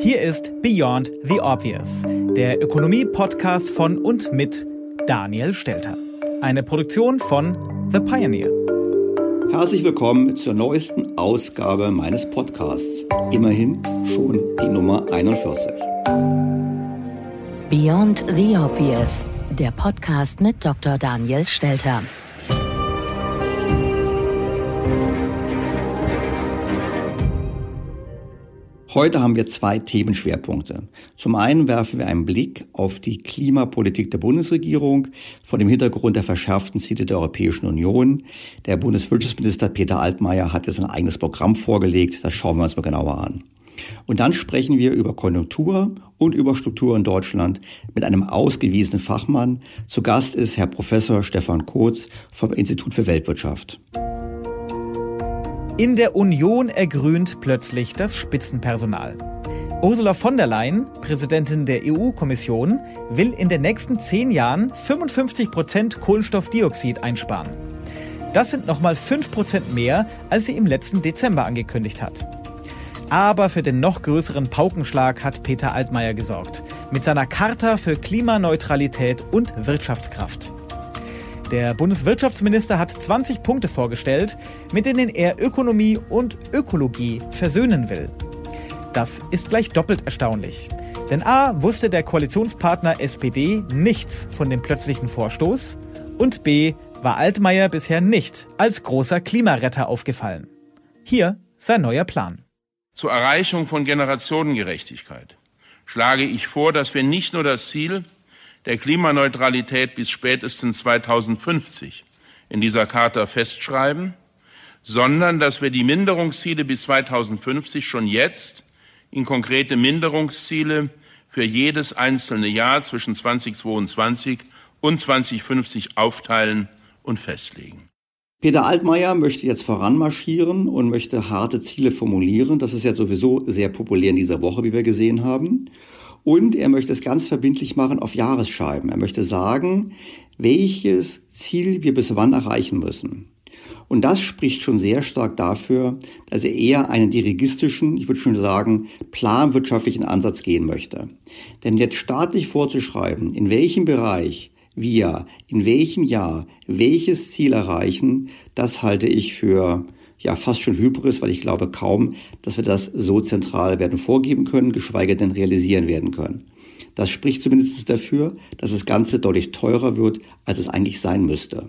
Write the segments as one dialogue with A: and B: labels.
A: Hier ist Beyond the Obvious, der Ökonomie-Podcast von und mit Daniel Stelter. Eine Produktion von The Pioneer.
B: Herzlich willkommen zur neuesten Ausgabe meines Podcasts. Immerhin schon die Nummer 41.
C: Beyond the Obvious. Der Podcast mit Dr. Daniel Stelter.
B: Heute haben wir zwei Themenschwerpunkte. Zum einen werfen wir einen Blick auf die Klimapolitik der Bundesregierung vor dem Hintergrund der verschärften Ziele der Europäischen Union. Der Bundeswirtschaftsminister Peter Altmaier hat jetzt ein eigenes Programm vorgelegt. Das schauen wir uns mal genauer an. Und dann sprechen wir über Konjunktur und über Struktur in Deutschland mit einem ausgewiesenen Fachmann. Zu Gast ist Herr Professor Stefan Kotz vom Institut für Weltwirtschaft.
A: In der Union ergrünt plötzlich das Spitzenpersonal. Ursula von der Leyen, Präsidentin der EU-Kommission, will in den nächsten zehn Jahren 55 Prozent Kohlenstoffdioxid einsparen. Das sind nochmal 5 Prozent mehr, als sie im letzten Dezember angekündigt hat. Aber für den noch größeren Paukenschlag hat Peter Altmaier gesorgt. Mit seiner Charta für Klimaneutralität und Wirtschaftskraft. Der Bundeswirtschaftsminister hat 20 Punkte vorgestellt, mit denen er Ökonomie und Ökologie versöhnen will. Das ist gleich doppelt erstaunlich. Denn a. wusste der Koalitionspartner SPD nichts von dem plötzlichen Vorstoß und b. war Altmaier bisher nicht als großer Klimaretter aufgefallen. Hier sein neuer Plan.
D: Zur Erreichung von Generationengerechtigkeit schlage ich vor, dass wir nicht nur das Ziel der Klimaneutralität bis spätestens 2050 in dieser Charta festschreiben, sondern dass wir die Minderungsziele bis 2050 schon jetzt in konkrete Minderungsziele für jedes einzelne Jahr zwischen 2022 und 2050 aufteilen und festlegen.
B: Peter Altmaier möchte jetzt voranmarschieren und möchte harte Ziele formulieren. Das ist ja sowieso sehr populär in dieser Woche, wie wir gesehen haben. Und er möchte es ganz verbindlich machen auf Jahresscheiben. Er möchte sagen, welches Ziel wir bis wann erreichen müssen. Und das spricht schon sehr stark dafür, dass er eher einen dirigistischen, ich würde schon sagen, planwirtschaftlichen Ansatz gehen möchte. Denn jetzt staatlich vorzuschreiben, in welchem Bereich wir in welchem Jahr welches Ziel erreichen, das halte ich für ja fast schon Hybris, weil ich glaube kaum, dass wir das so zentral werden vorgeben können, geschweige denn realisieren werden können. Das spricht zumindest dafür, dass das Ganze deutlich teurer wird, als es eigentlich sein müsste.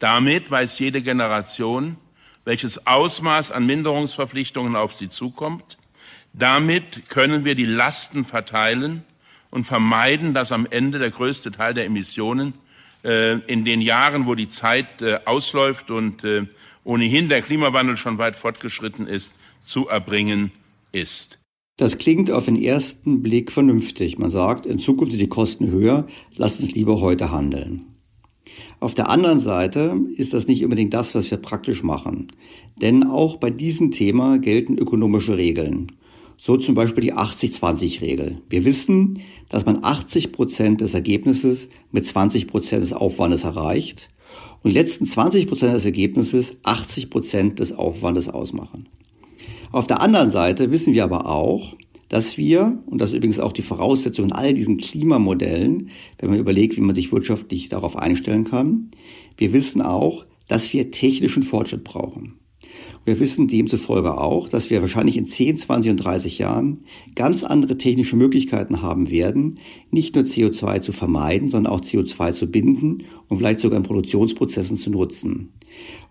D: Damit weiß jede Generation, welches Ausmaß an Minderungsverpflichtungen auf sie zukommt. Damit können wir die Lasten verteilen und vermeiden, dass am Ende der größte Teil der Emissionen äh, in den Jahren, wo die Zeit äh, ausläuft und äh, ohnehin der Klimawandel schon weit fortgeschritten ist, zu erbringen ist.
B: Das klingt auf den ersten Blick vernünftig. Man sagt, in Zukunft sind die Kosten höher, lasst uns lieber heute handeln. Auf der anderen Seite ist das nicht unbedingt das, was wir praktisch machen. Denn auch bei diesem Thema gelten ökonomische Regeln. So zum Beispiel die 80-20-Regel. Wir wissen, dass man 80 Prozent des Ergebnisses mit 20 Prozent des Aufwandes erreicht und die letzten 20 Prozent des Ergebnisses 80 Prozent des Aufwandes ausmachen. Auf der anderen Seite wissen wir aber auch, dass wir, und das ist übrigens auch die Voraussetzung in all diesen Klimamodellen, wenn man überlegt, wie man sich wirtschaftlich darauf einstellen kann, wir wissen auch, dass wir technischen Fortschritt brauchen. Wir wissen demzufolge auch, dass wir wahrscheinlich in 10, 20 und 30 Jahren ganz andere technische Möglichkeiten haben werden, nicht nur CO2 zu vermeiden, sondern auch CO2 zu binden und vielleicht sogar in Produktionsprozessen zu nutzen.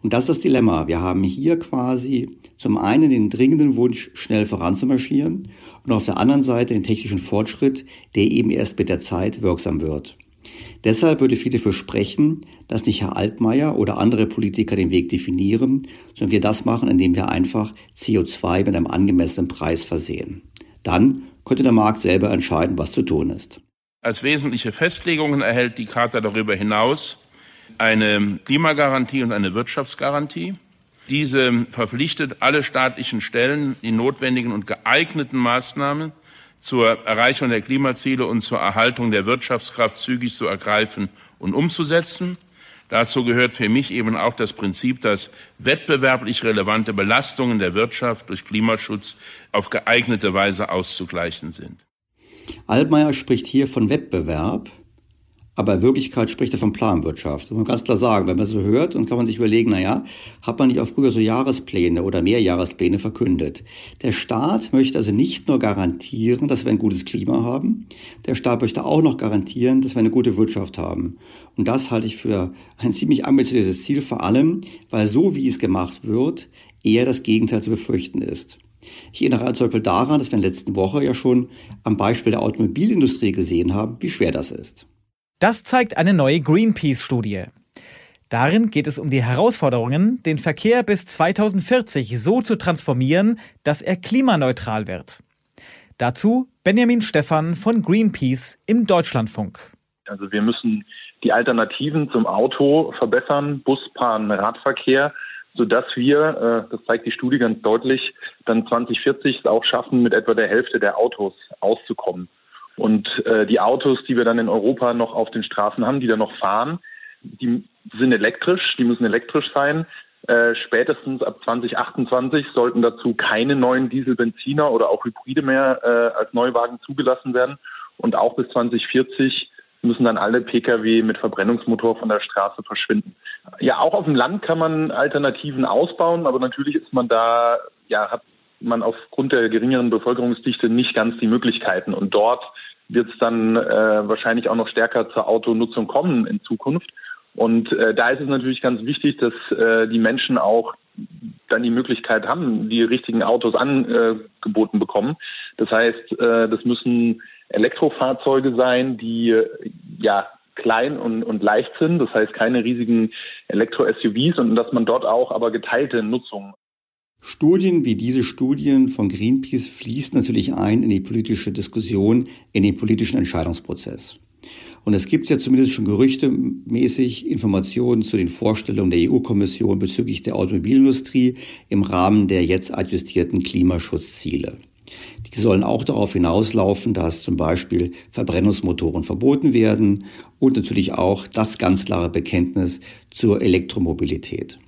B: Und das ist das Dilemma. Wir haben hier quasi zum einen den dringenden Wunsch, schnell voranzumarschieren und auf der anderen Seite den technischen Fortschritt, der eben erst mit der Zeit wirksam wird. Deshalb würde viel dafür sprechen, dass nicht Herr Altmaier oder andere Politiker den Weg definieren, sondern wir das machen, indem wir einfach CO2 mit einem angemessenen Preis versehen. Dann könnte der Markt selber entscheiden, was zu tun ist.
D: Als wesentliche Festlegungen erhält die Charta darüber hinaus eine Klimagarantie und eine Wirtschaftsgarantie. Diese verpflichtet alle staatlichen Stellen, die notwendigen und geeigneten Maßnahmen zur Erreichung der Klimaziele und zur Erhaltung der Wirtschaftskraft zügig zu ergreifen und umzusetzen. Dazu gehört für mich eben auch das Prinzip, dass wettbewerblich relevante Belastungen der Wirtschaft durch Klimaschutz auf geeignete Weise auszugleichen sind.
B: Altmaier spricht hier von Wettbewerb. Aber in Wirklichkeit spricht er von Planwirtschaft. Das muss man ganz klar sagen. Wenn man so hört, dann kann man sich überlegen, na ja, hat man nicht auch früher so Jahrespläne oder Mehrjahrespläne verkündet? Der Staat möchte also nicht nur garantieren, dass wir ein gutes Klima haben, der Staat möchte auch noch garantieren, dass wir eine gute Wirtschaft haben. Und das halte ich für ein ziemlich ambitioniertes Ziel, vor allem, weil so wie es gemacht wird, eher das Gegenteil zu befürchten ist. Ich erinnere zum Beispiel daran, dass wir in der letzten Woche ja schon am Beispiel der Automobilindustrie gesehen haben, wie schwer das ist.
A: Das zeigt eine neue Greenpeace-Studie. Darin geht es um die Herausforderungen, den Verkehr bis 2040 so zu transformieren, dass er klimaneutral wird. Dazu Benjamin Stephan von Greenpeace im Deutschlandfunk.
E: Also wir müssen die Alternativen zum Auto verbessern, Bus, Bahn, Radverkehr, sodass wir, äh, das zeigt die Studie ganz deutlich, dann 2040 es auch schaffen, mit etwa der Hälfte der Autos auszukommen. Und äh, die Autos, die wir dann in Europa noch auf den Straßen haben, die da noch fahren, die sind elektrisch, die müssen elektrisch sein. Äh, spätestens ab 2028 sollten dazu keine neuen Diesel-Benziner oder auch Hybride mehr äh, als Neuwagen zugelassen werden. Und auch bis 2040 müssen dann alle Pkw mit Verbrennungsmotor von der Straße verschwinden. Ja, auch auf dem Land kann man Alternativen ausbauen, aber natürlich ist man da, ja, hat man aufgrund der geringeren Bevölkerungsdichte nicht ganz die Möglichkeiten. Und dort wird es dann äh, wahrscheinlich auch noch stärker zur Autonutzung kommen in Zukunft. Und äh, da ist es natürlich ganz wichtig, dass äh, die Menschen auch dann die Möglichkeit haben, die richtigen Autos angeboten bekommen. Das heißt, äh, das müssen Elektrofahrzeuge sein, die äh, ja klein und, und leicht sind, das heißt keine riesigen Elektro-SUVs und dass man dort auch aber geteilte Nutzung
B: Studien wie diese Studien von Greenpeace fließen natürlich ein in die politische Diskussion, in den politischen Entscheidungsprozess. Und es gibt ja zumindest schon gerüchtemäßig Informationen zu den Vorstellungen der EU-Kommission bezüglich der Automobilindustrie im Rahmen der jetzt adjustierten Klimaschutzziele. Die sollen auch darauf hinauslaufen, dass zum Beispiel Verbrennungsmotoren verboten werden und natürlich auch das ganz klare Bekenntnis zur Elektromobilität.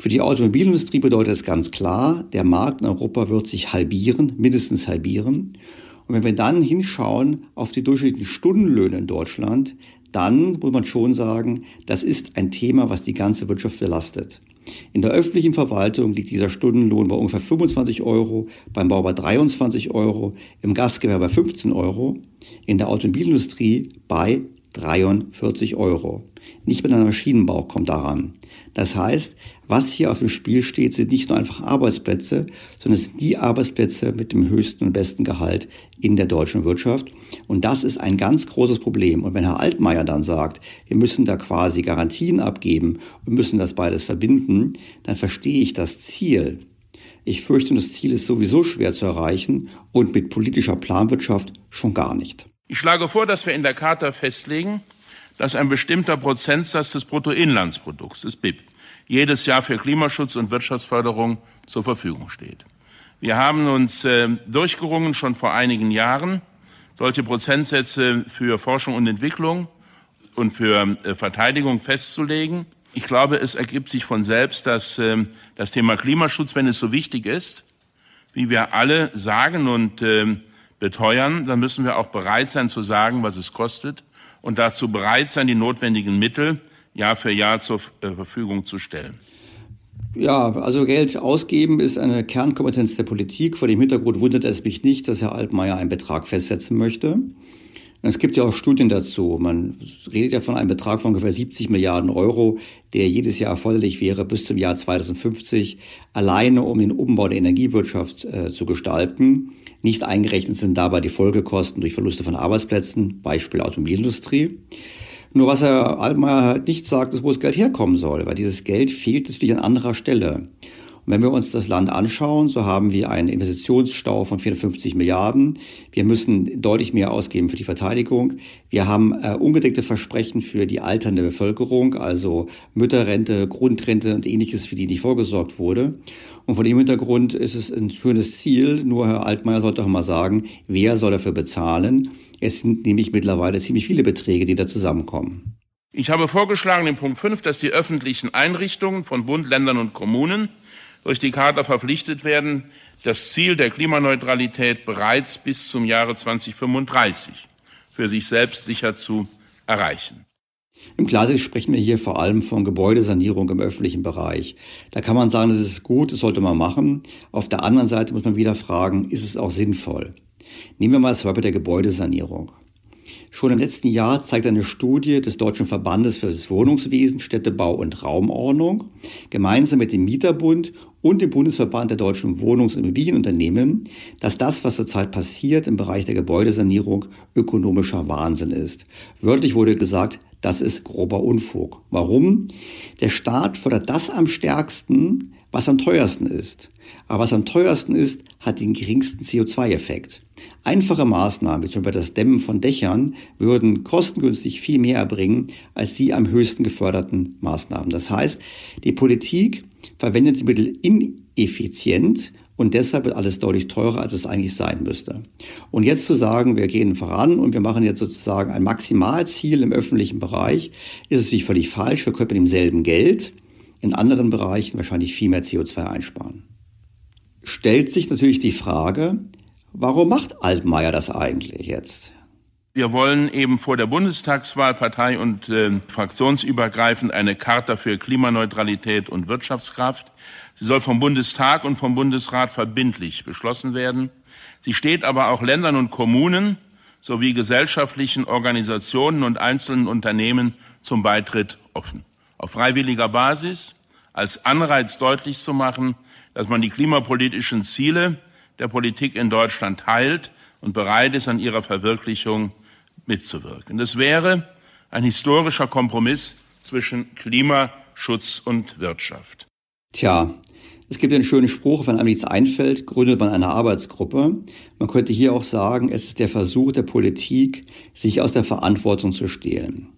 B: Für die Automobilindustrie bedeutet es ganz klar, der Markt in Europa wird sich halbieren, mindestens halbieren. Und wenn wir dann hinschauen auf die durchschnittlichen Stundenlöhne in Deutschland, dann muss man schon sagen, das ist ein Thema, was die ganze Wirtschaft belastet. In der öffentlichen Verwaltung liegt dieser Stundenlohn bei ungefähr 25 Euro, beim Bau bei 23 Euro, im Gastgewerbe bei 15 Euro, in der Automobilindustrie bei 43 Euro. Nicht mit einem Maschinenbau kommt daran. Das heißt, was hier auf dem Spiel steht, sind nicht nur einfach Arbeitsplätze, sondern es sind die Arbeitsplätze mit dem höchsten und besten Gehalt in der deutschen Wirtschaft. Und das ist ein ganz großes Problem. Und wenn Herr Altmaier dann sagt, wir müssen da quasi Garantien abgeben und müssen das beides verbinden, dann verstehe ich das Ziel. Ich fürchte, das Ziel ist sowieso schwer zu erreichen und mit politischer Planwirtschaft schon gar nicht.
D: Ich schlage vor, dass wir in der Charta festlegen, dass ein bestimmter Prozentsatz des Bruttoinlandsprodukts, des BIP, jedes Jahr für Klimaschutz und Wirtschaftsförderung zur Verfügung steht. Wir haben uns äh, durchgerungen, schon vor einigen Jahren, solche Prozentsätze für Forschung und Entwicklung und für äh, Verteidigung festzulegen. Ich glaube, es ergibt sich von selbst, dass äh, das Thema Klimaschutz, wenn es so wichtig ist, wie wir alle sagen und äh, beteuern, dann müssen wir auch bereit sein zu sagen, was es kostet und dazu bereit sein, die notwendigen Mittel Jahr für Jahr zur äh, Verfügung zu stellen.
B: Ja, also Geld ausgeben ist eine Kernkompetenz der Politik. Vor dem Hintergrund wundert es mich nicht, dass Herr Altmaier einen Betrag festsetzen möchte. Es gibt ja auch Studien dazu. Man redet ja von einem Betrag von ungefähr 70 Milliarden Euro, der jedes Jahr erforderlich wäre bis zum Jahr 2050, alleine um den Umbau der Energiewirtschaft äh, zu gestalten. Nicht eingerechnet sind dabei die Folgekosten durch Verluste von Arbeitsplätzen, Beispiel Automobilindustrie. Nur was Herr Altmaier halt nicht sagt, ist, wo das Geld herkommen soll, weil dieses Geld fehlt natürlich an anderer Stelle. Wenn wir uns das Land anschauen, so haben wir einen Investitionsstau von 450 Milliarden. Wir müssen deutlich mehr ausgeben für die Verteidigung. Wir haben äh, ungedeckte Versprechen für die alternde Bevölkerung, also Mütterrente, Grundrente und ähnliches, für die nicht vorgesorgt wurde. Und vor dem Hintergrund ist es ein schönes Ziel. Nur Herr Altmaier sollte auch mal sagen, wer soll dafür bezahlen? Es sind nämlich mittlerweile ziemlich viele Beträge, die da zusammenkommen.
D: Ich habe vorgeschlagen in Punkt 5, dass die öffentlichen Einrichtungen von Bund, Ländern und Kommunen durch die Charta verpflichtet werden, das Ziel der Klimaneutralität bereits bis zum Jahre 2035 für sich selbst sicher zu erreichen.
B: Im Klartext sprechen wir hier vor allem von Gebäudesanierung im öffentlichen Bereich. Da kann man sagen, das ist gut, das sollte man machen. Auf der anderen Seite muss man wieder fragen, ist es auch sinnvoll? Nehmen wir mal das Beispiel der Gebäudesanierung. Schon im letzten Jahr zeigt eine Studie des Deutschen Verbandes für das Wohnungswesen, Städtebau und Raumordnung gemeinsam mit dem Mieterbund und dem Bundesverband der deutschen Wohnungs- und Immobilienunternehmen, dass das, was zurzeit passiert im Bereich der Gebäudesanierung, ökonomischer Wahnsinn ist. Wörtlich wurde gesagt, das ist grober Unfug. Warum? Der Staat fördert das am stärksten, was am teuersten ist. Aber was am teuersten ist, hat den geringsten CO2-Effekt. Einfache Maßnahmen, wie zum Beispiel das Dämmen von Dächern, würden kostengünstig viel mehr erbringen als die am höchsten geförderten Maßnahmen. Das heißt, die Politik verwendet die Mittel ineffizient und deshalb wird alles deutlich teurer, als es eigentlich sein müsste. Und jetzt zu sagen, wir gehen voran und wir machen jetzt sozusagen ein Maximalziel im öffentlichen Bereich, ist natürlich völlig falsch. Wir können mit demselben Geld in anderen Bereichen wahrscheinlich viel mehr CO2 einsparen. Stellt sich natürlich die Frage, warum macht Altmaier das eigentlich jetzt?
D: Wir wollen eben vor der Bundestagswahl partei- und äh, fraktionsübergreifend eine Charta für Klimaneutralität und Wirtschaftskraft. Sie soll vom Bundestag und vom Bundesrat verbindlich beschlossen werden. Sie steht aber auch Ländern und Kommunen sowie gesellschaftlichen Organisationen und einzelnen Unternehmen zum Beitritt offen auf freiwilliger Basis als Anreiz deutlich zu machen, dass man die klimapolitischen Ziele der Politik in Deutschland teilt und bereit ist, an ihrer Verwirklichung mitzuwirken. Das wäre ein historischer Kompromiss zwischen Klimaschutz und Wirtschaft.
B: Tja, es gibt einen schönen Spruch, wenn einem nichts einfällt, gründet man eine Arbeitsgruppe. Man könnte hier auch sagen, es ist der Versuch der Politik, sich aus der Verantwortung zu stehlen.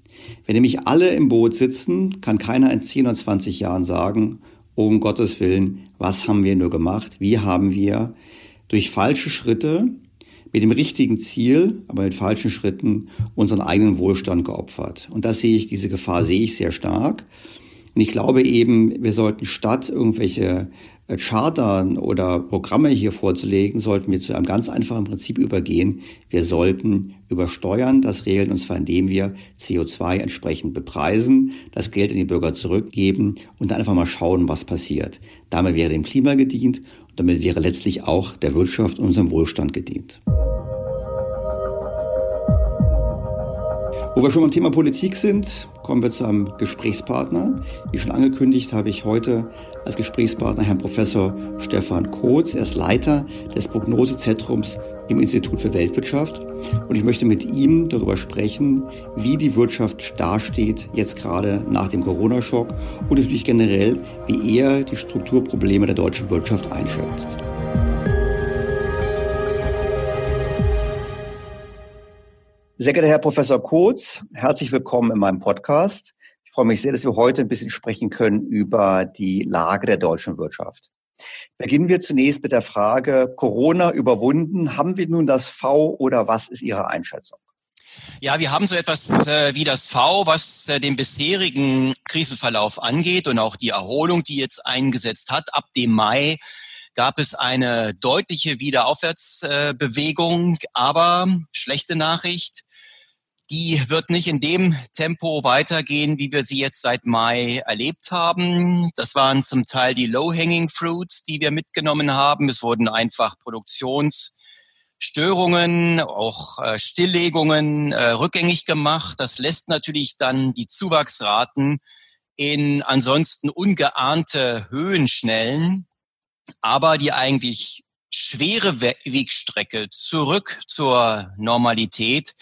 B: Wenn nämlich alle im Boot sitzen, kann keiner in 10 oder 20 Jahren sagen, um Gottes Willen, was haben wir nur gemacht? Wie haben wir durch falsche Schritte mit dem richtigen Ziel, aber mit falschen Schritten unseren eigenen Wohlstand geopfert? Und das sehe ich, diese Gefahr sehe ich sehr stark. Und ich glaube eben, wir sollten statt irgendwelche Chartern oder Programme hier vorzulegen, sollten wir zu einem ganz einfachen Prinzip übergehen. Wir sollten übersteuern das regeln, und zwar indem wir CO2 entsprechend bepreisen, das Geld an die Bürger zurückgeben und dann einfach mal schauen, was passiert. Damit wäre dem Klima gedient und damit wäre letztlich auch der Wirtschaft und unserem Wohlstand gedient. Wo wir schon beim Thema Politik sind, kommen wir zu einem Gesprächspartner. Wie schon angekündigt, habe ich heute als Gesprächspartner Herrn Professor Stefan Kotz. Er ist Leiter des Prognosezentrums im Institut für Weltwirtschaft. Und ich möchte mit ihm darüber sprechen, wie die Wirtschaft dasteht, jetzt gerade nach dem Corona-Schock und natürlich generell, wie er die Strukturprobleme der deutschen Wirtschaft einschätzt. Sehr geehrter Herr Professor Kotz, herzlich willkommen in meinem Podcast. Ich freue mich sehr, dass wir heute ein bisschen sprechen können über die Lage der deutschen Wirtschaft. Beginnen wir zunächst mit der Frage, Corona überwunden, haben wir nun das V oder was ist Ihre Einschätzung?
F: Ja, wir haben so etwas äh, wie das V, was äh, den bisherigen Krisenverlauf angeht und auch die Erholung, die jetzt eingesetzt hat. Ab dem Mai gab es eine deutliche Wiederaufwärtsbewegung, aber schlechte Nachricht die wird nicht in dem Tempo weitergehen, wie wir sie jetzt seit Mai erlebt haben. Das waren zum Teil die Low-Hanging Fruits, die wir mitgenommen haben. Es wurden einfach Produktionsstörungen, auch äh, Stilllegungen äh, rückgängig gemacht. Das lässt natürlich dann die Zuwachsraten in ansonsten ungeahnte Höhen schnellen. Aber die eigentlich schwere Wegstrecke zurück zur Normalität,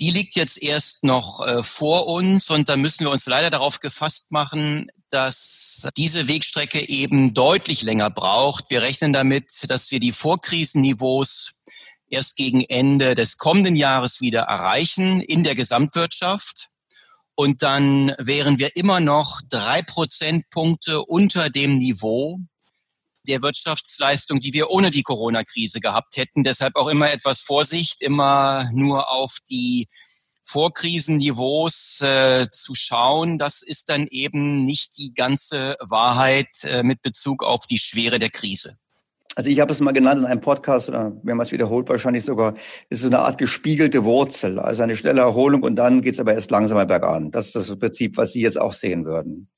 F: die liegt jetzt erst noch äh, vor uns und da müssen wir uns leider darauf gefasst machen, dass diese Wegstrecke eben deutlich länger braucht. Wir rechnen damit, dass wir die Vorkrisenniveaus erst gegen Ende des kommenden Jahres wieder erreichen in der Gesamtwirtschaft. Und dann wären wir immer noch drei Prozentpunkte unter dem Niveau der Wirtschaftsleistung, die wir ohne die Corona-Krise gehabt hätten. Deshalb auch immer etwas Vorsicht, immer nur auf die Vorkrisenniveaus äh, zu schauen. Das ist dann eben nicht die ganze Wahrheit äh, mit Bezug auf die Schwere der Krise.
B: Also ich habe es mal genannt in einem Podcast oder mehrmals wiederholt wahrscheinlich sogar, ist so eine Art gespiegelte Wurzel, also eine schnelle Erholung und dann geht es aber erst langsamer bergan. Das ist das Prinzip, was Sie jetzt auch sehen würden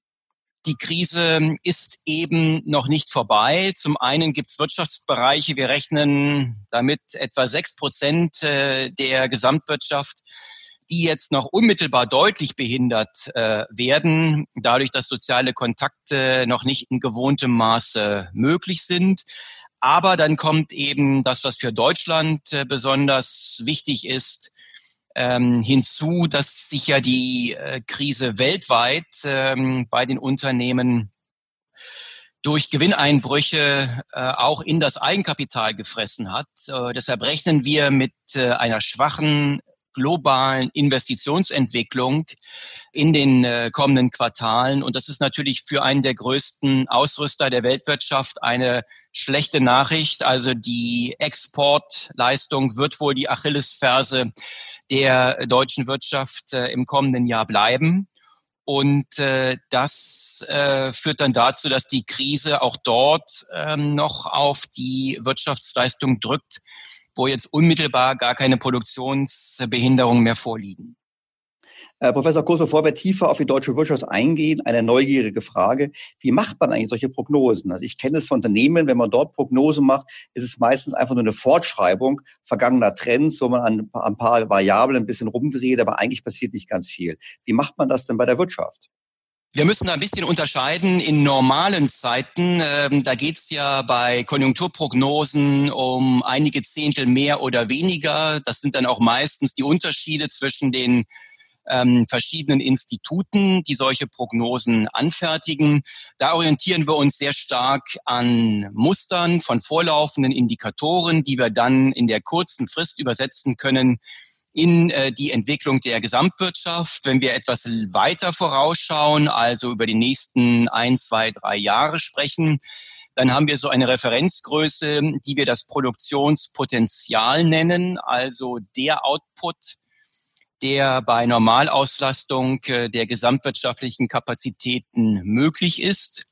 F: die Krise ist eben noch nicht vorbei. Zum einen gibt es Wirtschaftsbereiche, wir rechnen damit etwa sechs Prozent äh, der Gesamtwirtschaft, die jetzt noch unmittelbar deutlich behindert äh, werden, dadurch, dass soziale Kontakte noch nicht in gewohntem Maße möglich sind. Aber dann kommt eben das, was für Deutschland äh, besonders wichtig ist, ähm, hinzu, dass sich ja die äh, Krise weltweit ähm, bei den Unternehmen durch Gewinneinbrüche äh, auch in das Eigenkapital gefressen hat. Äh, deshalb rechnen wir mit äh, einer schwachen globalen Investitionsentwicklung in den äh, kommenden Quartalen. Und das ist natürlich für einen der größten Ausrüster der Weltwirtschaft eine schlechte Nachricht. Also die Exportleistung wird wohl die Achillesferse der deutschen Wirtschaft äh, im kommenden Jahr bleiben. Und äh, das äh, führt dann dazu, dass die Krise auch dort ähm, noch auf die Wirtschaftsleistung drückt, wo jetzt unmittelbar gar keine Produktionsbehinderungen mehr vorliegen.
B: Äh, Professor Kurs, bevor wir tiefer auf die deutsche Wirtschaft eingehen, eine neugierige Frage. Wie macht man eigentlich solche Prognosen? Also ich kenne es von Unternehmen, wenn man dort Prognosen macht, ist es meistens einfach nur eine Fortschreibung vergangener Trends, wo man an ein paar Variablen ein bisschen rumdreht, aber eigentlich passiert nicht ganz viel. Wie macht man das denn bei der Wirtschaft?
F: Wir müssen da ein bisschen unterscheiden. In normalen Zeiten, ähm, da geht's ja bei Konjunkturprognosen um einige Zehntel mehr oder weniger. Das sind dann auch meistens die Unterschiede zwischen den ähm, verschiedenen Instituten, die solche Prognosen anfertigen. Da orientieren wir uns sehr stark an Mustern von vorlaufenden Indikatoren, die wir dann in der kurzen Frist übersetzen können in äh, die Entwicklung der Gesamtwirtschaft. Wenn wir etwas weiter vorausschauen, also über die nächsten ein, zwei, drei Jahre sprechen, dann haben wir so eine Referenzgröße, die wir das Produktionspotenzial nennen, also der Output, der bei Normalauslastung äh, der gesamtwirtschaftlichen Kapazitäten möglich ist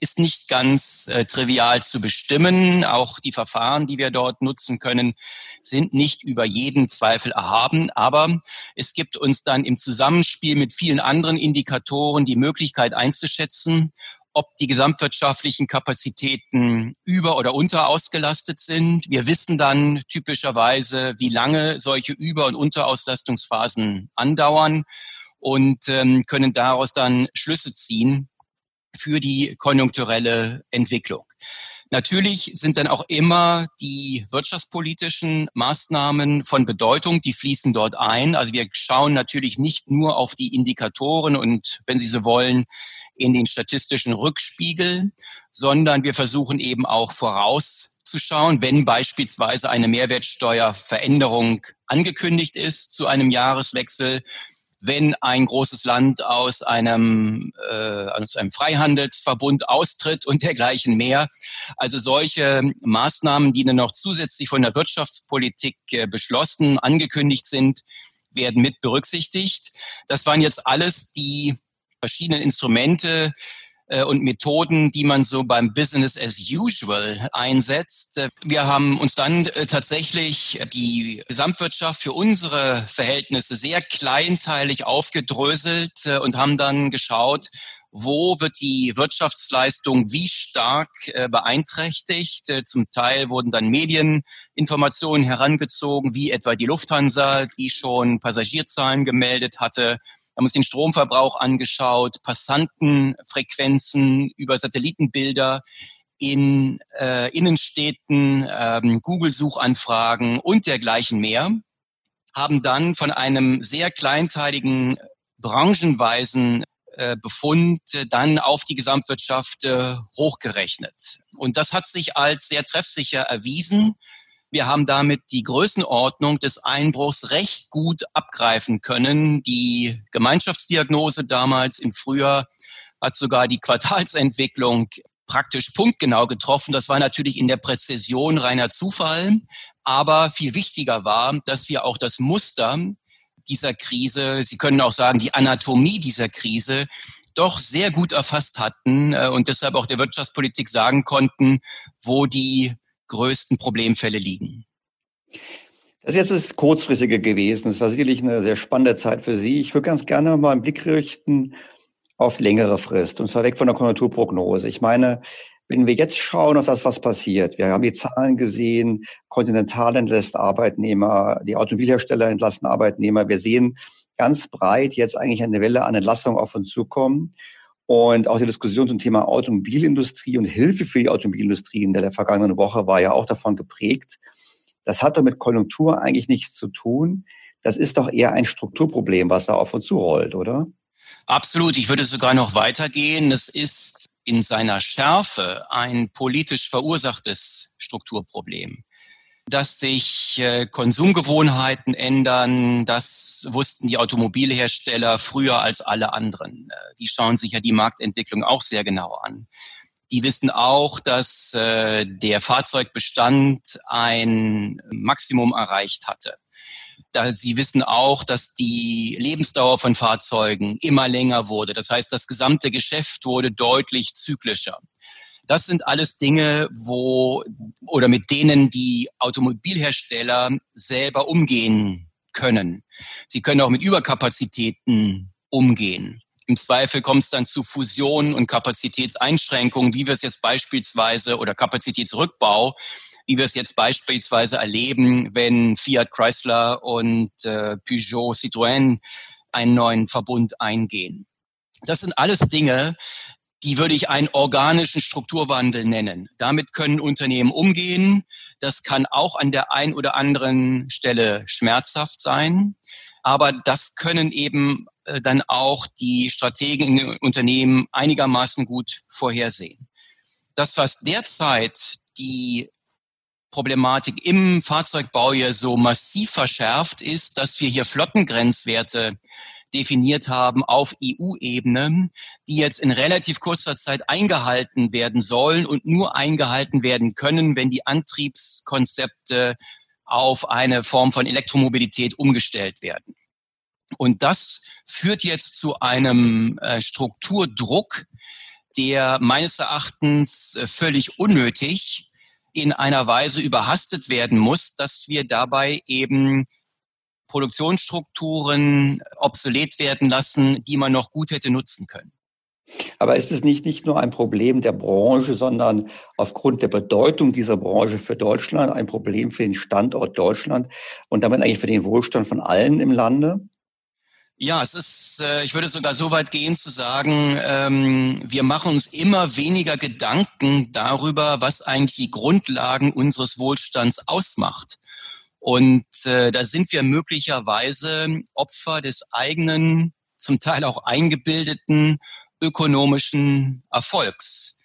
F: ist nicht ganz äh, trivial zu bestimmen. Auch die Verfahren, die wir dort nutzen können, sind nicht über jeden Zweifel erhaben. Aber es gibt uns dann im Zusammenspiel mit vielen anderen Indikatoren die Möglichkeit einzuschätzen, ob die gesamtwirtschaftlichen Kapazitäten über- oder unterausgelastet sind. Wir wissen dann typischerweise, wie lange solche Über- und Unterauslastungsphasen andauern und ähm, können daraus dann Schlüsse ziehen für die konjunkturelle Entwicklung. Natürlich sind dann auch immer die wirtschaftspolitischen Maßnahmen von Bedeutung, die fließen dort ein. Also wir schauen natürlich nicht nur auf die Indikatoren und, wenn Sie so wollen, in den statistischen Rückspiegel, sondern wir versuchen eben auch vorauszuschauen, wenn beispielsweise eine Mehrwertsteuerveränderung angekündigt ist zu einem Jahreswechsel, wenn ein großes Land aus einem, äh, aus einem Freihandelsverbund austritt und dergleichen mehr. Also solche Maßnahmen, die dann noch zusätzlich von der Wirtschaftspolitik äh, beschlossen, angekündigt sind, werden mit berücksichtigt. Das waren jetzt alles die verschiedenen Instrumente, äh, und Methoden, die man so beim Business as usual einsetzt. Wir haben uns dann äh, tatsächlich die Gesamtwirtschaft für unsere Verhältnisse sehr kleinteilig aufgedröselt äh, und haben dann geschaut, wo wird die Wirtschaftsleistung wie stark beeinträchtigt. Zum Teil wurden dann Medieninformationen herangezogen, wie etwa die Lufthansa, die schon Passagierzahlen gemeldet hatte haben uns den Stromverbrauch angeschaut, Passantenfrequenzen über Satellitenbilder in äh, Innenstädten, ähm, Google-Suchanfragen und dergleichen mehr, haben dann von einem sehr kleinteiligen, branchenweisen äh, Befund dann auf die Gesamtwirtschaft äh, hochgerechnet. Und das hat sich als sehr treffsicher erwiesen. Wir haben damit die Größenordnung des Einbruchs recht gut abgreifen können. Die Gemeinschaftsdiagnose damals im Frühjahr hat sogar die Quartalsentwicklung praktisch punktgenau getroffen. Das war natürlich in der Präzision reiner Zufall. Aber viel wichtiger war, dass wir auch das Muster dieser Krise, Sie können auch sagen, die Anatomie dieser Krise doch sehr gut erfasst hatten äh, und deshalb auch der Wirtschaftspolitik sagen konnten, wo die größten Problemfälle liegen?
B: Das ist jetzt das Kurzfristige gewesen. Es war sicherlich eine sehr spannende Zeit für Sie. Ich würde ganz gerne mal einen Blick richten auf längere Frist und zwar weg von der Konjunkturprognose. Ich meine, wenn wir jetzt schauen auf das, was passiert, wir haben die Zahlen gesehen, Continental entlässt Arbeitnehmer, die Automobilhersteller entlassen Arbeitnehmer. Wir sehen ganz breit jetzt eigentlich eine Welle an Entlassung auf uns zukommen. Und auch die Diskussion zum Thema Automobilindustrie und Hilfe für die Automobilindustrie in der vergangenen Woche war ja auch davon geprägt. Das hat doch mit Konjunktur eigentlich nichts zu tun. Das ist doch eher ein Strukturproblem, was da auf uns zurollt, oder?
F: Absolut. Ich würde sogar noch weitergehen. Es ist in seiner Schärfe ein politisch verursachtes Strukturproblem dass sich äh, Konsumgewohnheiten ändern. Das wussten die Automobilhersteller früher als alle anderen. Äh, die schauen sich ja die Marktentwicklung auch sehr genau an. Die wissen auch, dass äh, der Fahrzeugbestand ein Maximum erreicht hatte. Sie wissen auch, dass die Lebensdauer von Fahrzeugen immer länger wurde. Das heißt, das gesamte Geschäft wurde deutlich zyklischer. Das sind alles Dinge, wo oder mit denen die Automobilhersteller selber umgehen können. Sie können auch mit Überkapazitäten umgehen. Im Zweifel kommt es dann zu Fusionen und Kapazitätseinschränkungen, wie wir es jetzt beispielsweise oder Kapazitätsrückbau, wie wir es jetzt beispielsweise erleben, wenn Fiat Chrysler und äh, Peugeot Citroën einen neuen Verbund eingehen. Das sind alles Dinge, die würde ich einen organischen Strukturwandel nennen. Damit können Unternehmen umgehen. Das kann auch an der einen oder anderen Stelle schmerzhaft sein. Aber das können eben äh, dann auch die Strategen in den Unternehmen einigermaßen gut vorhersehen. Das, was derzeit die Problematik im Fahrzeugbau ja so massiv verschärft, ist, dass wir hier Flottengrenzwerte definiert haben auf EU-Ebene, die jetzt in relativ kurzer Zeit eingehalten werden sollen und nur eingehalten werden können, wenn die Antriebskonzepte auf eine Form von Elektromobilität umgestellt werden. Und das führt jetzt zu einem äh, Strukturdruck, der meines Erachtens äh, völlig unnötig in einer Weise überhastet werden muss, dass wir dabei eben Produktionsstrukturen obsolet werden lassen, die man noch gut hätte nutzen können.
B: Aber ist es nicht, nicht nur ein Problem der Branche, sondern aufgrund der Bedeutung dieser Branche für Deutschland ein Problem für den Standort Deutschland und damit eigentlich für den Wohlstand von allen im Lande?
F: Ja, es ist, äh, ich würde sogar so weit gehen zu sagen, ähm, wir machen uns immer weniger Gedanken darüber, was eigentlich die Grundlagen unseres Wohlstands ausmacht. Und äh, da sind wir möglicherweise Opfer des eigenen, zum Teil auch eingebildeten ökonomischen Erfolgs.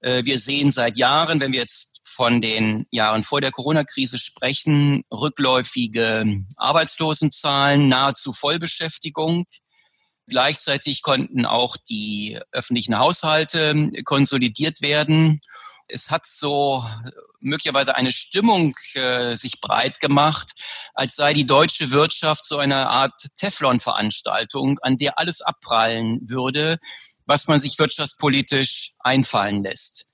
F: Äh, wir sehen seit Jahren, wenn wir jetzt von den Jahren vor der Corona-Krise sprechen, rückläufige Arbeitslosenzahlen, nahezu Vollbeschäftigung. Gleichzeitig konnten auch die öffentlichen Haushalte konsolidiert werden. Es hat so möglicherweise eine Stimmung äh, sich breit gemacht, als sei die deutsche Wirtschaft so eine Art Teflon-Veranstaltung, an der alles abprallen würde, was man sich wirtschaftspolitisch einfallen lässt.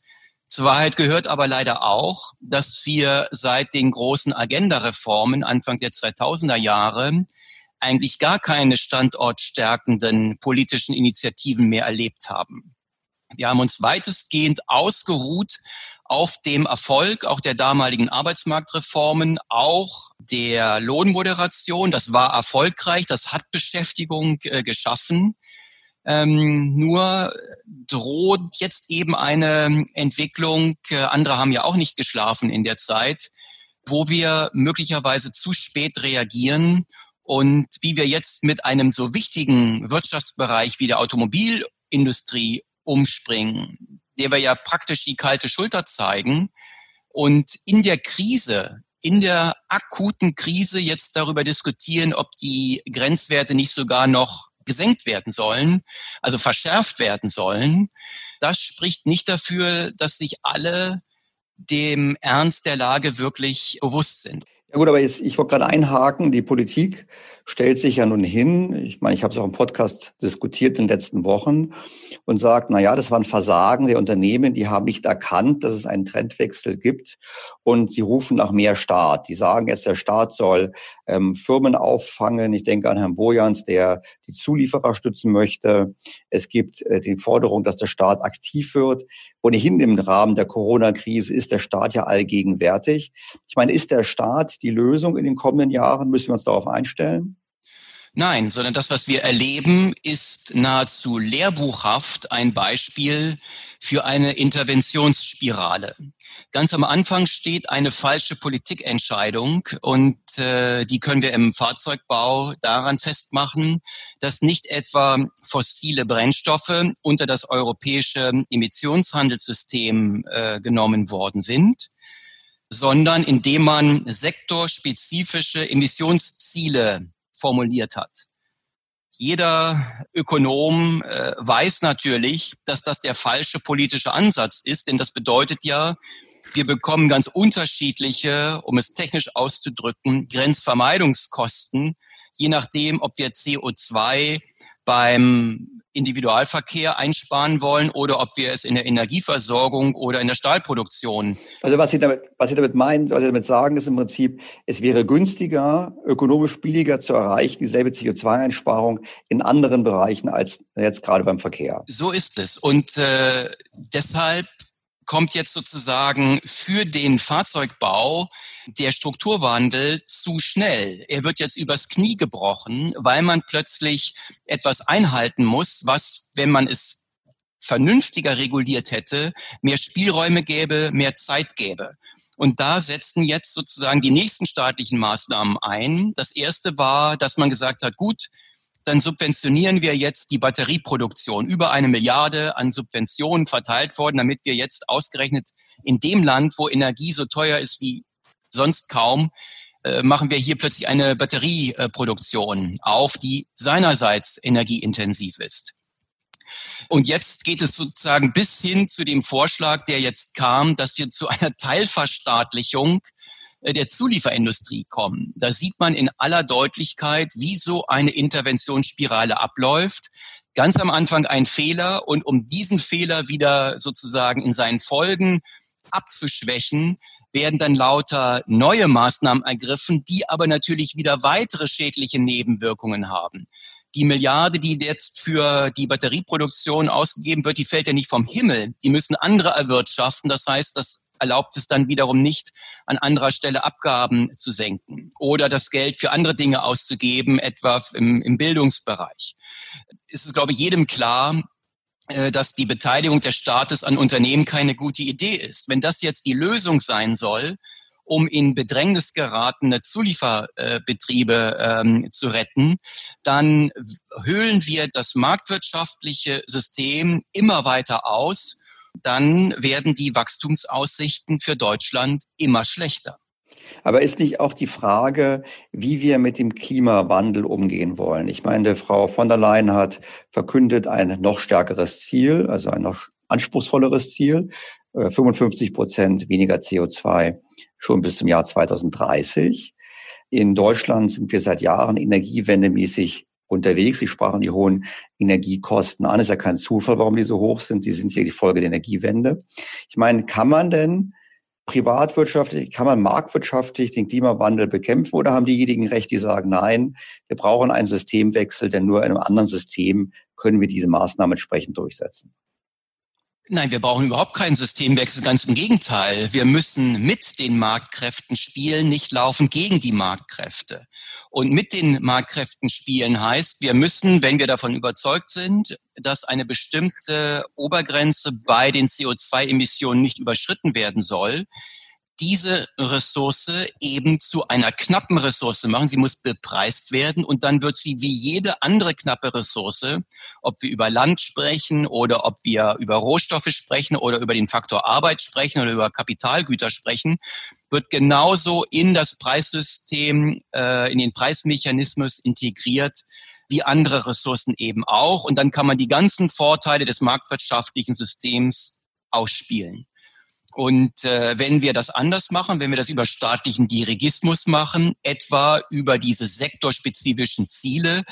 F: Zur Wahrheit gehört aber leider auch, dass wir seit den großen Agenda-Reformen Anfang der 2000er Jahre eigentlich gar keine standortstärkenden politischen Initiativen mehr erlebt haben. Wir haben uns weitestgehend ausgeruht auf dem Erfolg auch der damaligen Arbeitsmarktreformen, auch der Lohnmoderation. Das war erfolgreich, das hat Beschäftigung äh, geschaffen. Ähm, nur droht jetzt eben eine Entwicklung, äh, andere haben ja auch nicht geschlafen in der Zeit, wo wir möglicherweise zu spät reagieren und wie wir jetzt mit einem so wichtigen Wirtschaftsbereich wie der Automobilindustrie umspringen, der wir ja praktisch die kalte Schulter zeigen und in der Krise, in der akuten Krise jetzt darüber diskutieren, ob die Grenzwerte nicht sogar noch gesenkt werden sollen, also verschärft werden sollen, das spricht nicht dafür, dass sich alle dem Ernst der Lage wirklich bewusst sind.
B: Ja gut, aber jetzt, ich wollte gerade einhaken, die Politik stellt sich ja nun hin, ich meine, ich habe es auch im Podcast diskutiert in den letzten Wochen und sagt, na ja, das war ein Versagen der Unternehmen, die haben nicht erkannt, dass es einen Trendwechsel gibt und sie rufen nach mehr Staat. Die sagen jetzt, der Staat soll ähm, Firmen auffangen. Ich denke an Herrn Bojans, der die Zulieferer stützen möchte. Es gibt äh, die Forderung, dass der Staat aktiv wird. Ohnehin im Rahmen der Corona-Krise ist der Staat ja allgegenwärtig. Ich meine, ist der Staat die Lösung in den kommenden Jahren? Müssen wir uns darauf einstellen?
F: Nein, sondern das, was wir erleben, ist nahezu lehrbuchhaft ein Beispiel für eine Interventionsspirale. Ganz am Anfang steht eine falsche Politikentscheidung und äh, die können wir im Fahrzeugbau daran festmachen, dass nicht etwa fossile Brennstoffe unter das europäische Emissionshandelssystem äh, genommen worden sind, sondern indem man sektorspezifische Emissionsziele formuliert hat. Jeder Ökonom äh, weiß natürlich, dass das der falsche politische Ansatz ist, denn das bedeutet ja, wir bekommen ganz unterschiedliche, um es technisch auszudrücken, Grenzvermeidungskosten, je nachdem, ob wir CO2 beim Individualverkehr einsparen wollen oder ob wir es in der Energieversorgung oder in der Stahlproduktion.
B: Also was Sie damit, was Sie damit meinen, was Sie damit sagen, ist im Prinzip, es wäre günstiger, ökonomisch billiger zu erreichen, dieselbe CO2-Einsparung in anderen Bereichen als jetzt gerade beim Verkehr.
F: So ist es. Und äh, deshalb kommt jetzt sozusagen für den Fahrzeugbau der Strukturwandel zu schnell. Er wird jetzt übers Knie gebrochen, weil man plötzlich etwas einhalten muss, was, wenn man es vernünftiger reguliert hätte, mehr Spielräume gäbe, mehr Zeit gäbe. Und da setzten jetzt sozusagen die nächsten staatlichen Maßnahmen ein. Das erste war, dass man gesagt hat, gut, dann subventionieren wir jetzt die Batterieproduktion. Über eine Milliarde an Subventionen verteilt worden, damit wir jetzt ausgerechnet in dem Land, wo Energie so teuer ist wie sonst kaum, äh, machen wir hier plötzlich eine Batterieproduktion auf, die seinerseits energieintensiv ist. Und jetzt geht es sozusagen bis hin zu dem Vorschlag, der jetzt kam, dass wir zu einer Teilverstaatlichung äh, der Zulieferindustrie kommen. Da sieht man in aller Deutlichkeit, wie so eine Interventionsspirale abläuft. Ganz am Anfang ein Fehler und um diesen Fehler wieder sozusagen in seinen Folgen abzuschwächen, werden dann lauter neue Maßnahmen ergriffen, die aber natürlich wieder weitere schädliche Nebenwirkungen haben. Die Milliarde, die jetzt für die Batterieproduktion ausgegeben wird, die fällt ja nicht vom Himmel. Die müssen andere erwirtschaften. Das heißt, das erlaubt es dann wiederum nicht, an anderer Stelle Abgaben zu senken oder das Geld für andere Dinge auszugeben, etwa im, im Bildungsbereich. Es ist, glaube ich, jedem klar, dass die Beteiligung des Staates an Unternehmen keine gute Idee ist. Wenn das jetzt die Lösung sein soll, um in Bedrängnis geratene Zulieferbetriebe ähm, zu retten, dann höhlen wir das marktwirtschaftliche System immer weiter aus dann werden die Wachstumsaussichten für Deutschland immer schlechter.
B: Aber ist nicht auch die Frage, wie wir mit dem Klimawandel umgehen wollen? Ich meine, Frau von der Leyen hat verkündet ein noch stärkeres Ziel, also ein noch anspruchsvolleres Ziel, 55 äh, Prozent weniger CO2 schon bis zum Jahr 2030. In Deutschland sind wir seit Jahren energiewendemäßig unterwegs. Sie sprachen die hohen Energiekosten an. Ist ja kein Zufall, warum die so hoch sind. Die sind ja die Folge der Energiewende. Ich meine, kann man denn privatwirtschaftlich, kann man marktwirtschaftlich den Klimawandel bekämpfen oder haben diejenigen recht, die sagen, nein, wir brauchen einen Systemwechsel, denn nur in einem anderen System können wir diese Maßnahmen entsprechend durchsetzen?
F: Nein, wir brauchen überhaupt keinen Systemwechsel, ganz im Gegenteil. Wir müssen mit den Marktkräften spielen, nicht laufen gegen die Marktkräfte. Und mit den Marktkräften spielen heißt, wir müssen, wenn wir davon überzeugt sind, dass eine bestimmte Obergrenze bei den CO2-Emissionen nicht überschritten werden soll, diese Ressource eben zu einer knappen Ressource machen. Sie muss bepreist werden und dann wird sie wie jede andere knappe Ressource, ob wir über Land sprechen oder ob wir über Rohstoffe sprechen oder über den Faktor Arbeit sprechen oder über Kapitalgüter sprechen, wird genauso in das Preissystem, äh, in den Preismechanismus integriert wie andere Ressourcen eben auch. Und dann kann man die ganzen Vorteile des marktwirtschaftlichen Systems ausspielen. Und äh, wenn wir das anders machen, wenn wir das über staatlichen Dirigismus machen, etwa über diese sektorspezifischen Ziele,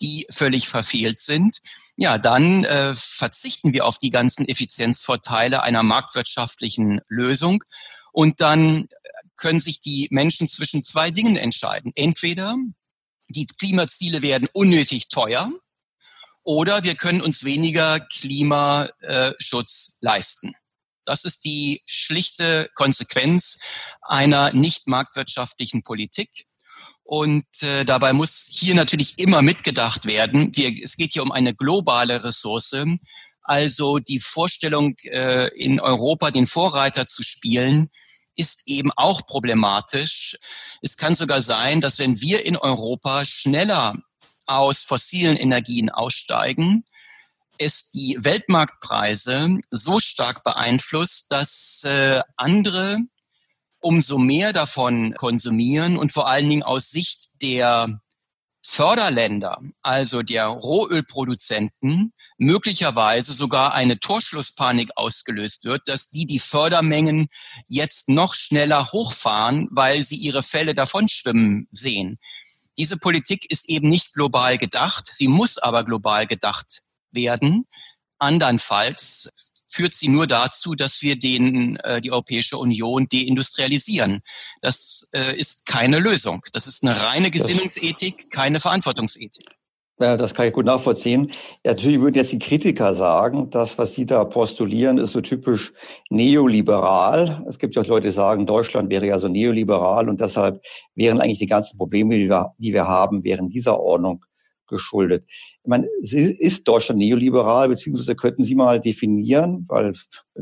F: die völlig verfehlt sind, ja, dann äh, verzichten wir auf die ganzen Effizienzvorteile einer marktwirtschaftlichen Lösung und dann können sich die Menschen zwischen zwei Dingen entscheiden. Entweder die Klimaziele werden unnötig teuer oder wir können uns weniger Klimaschutz leisten. Das ist die schlichte Konsequenz einer nicht marktwirtschaftlichen Politik. Und äh, dabei muss hier natürlich immer mitgedacht werden, wir, es geht hier um eine globale Ressource. Also die Vorstellung, äh, in Europa den Vorreiter zu spielen, ist eben auch problematisch. Es kann sogar sein, dass wenn wir in Europa schneller aus fossilen Energien aussteigen, es die Weltmarktpreise so stark beeinflusst, dass äh, andere umso mehr davon konsumieren und vor allen Dingen aus Sicht der Förderländer, also der Rohölproduzenten, möglicherweise sogar eine Torschlusspanik ausgelöst wird, dass die die Fördermengen jetzt noch schneller hochfahren, weil sie ihre Fälle davonschwimmen sehen. Diese Politik ist eben nicht global gedacht, sie muss aber global gedacht werden. Andernfalls führt sie nur dazu, dass wir den, äh, die Europäische Union deindustrialisieren. Das äh, ist keine Lösung. Das ist eine reine Gesinnungsethik, keine Verantwortungsethik.
B: Ja, das kann ich gut nachvollziehen. Ja, natürlich würden jetzt die Kritiker sagen, das, was Sie da postulieren, ist so typisch neoliberal. Es gibt ja auch Leute, die sagen, Deutschland wäre ja so neoliberal und deshalb wären eigentlich die ganzen Probleme, die wir, die wir haben, während dieser Ordnung geschuldet. Ich meine, ist Deutschland neoliberal, beziehungsweise könnten Sie mal definieren, weil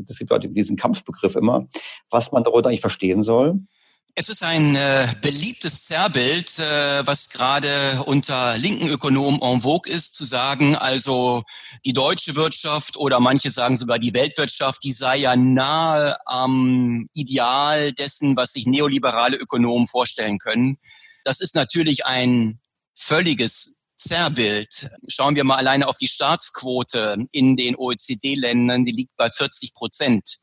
B: es gibt ja diesen Kampfbegriff immer, was man darunter eigentlich verstehen soll?
F: Es ist ein äh, beliebtes Zerrbild, äh, was gerade unter linken Ökonomen en vogue ist, zu sagen, also die deutsche Wirtschaft oder manche sagen sogar die Weltwirtschaft, die sei ja nahe am Ideal dessen, was sich neoliberale Ökonomen vorstellen können. Das ist natürlich ein völliges Zerrbild. Schauen wir mal alleine auf die Staatsquote in den OECD-Ländern, die liegt bei 40 Prozent.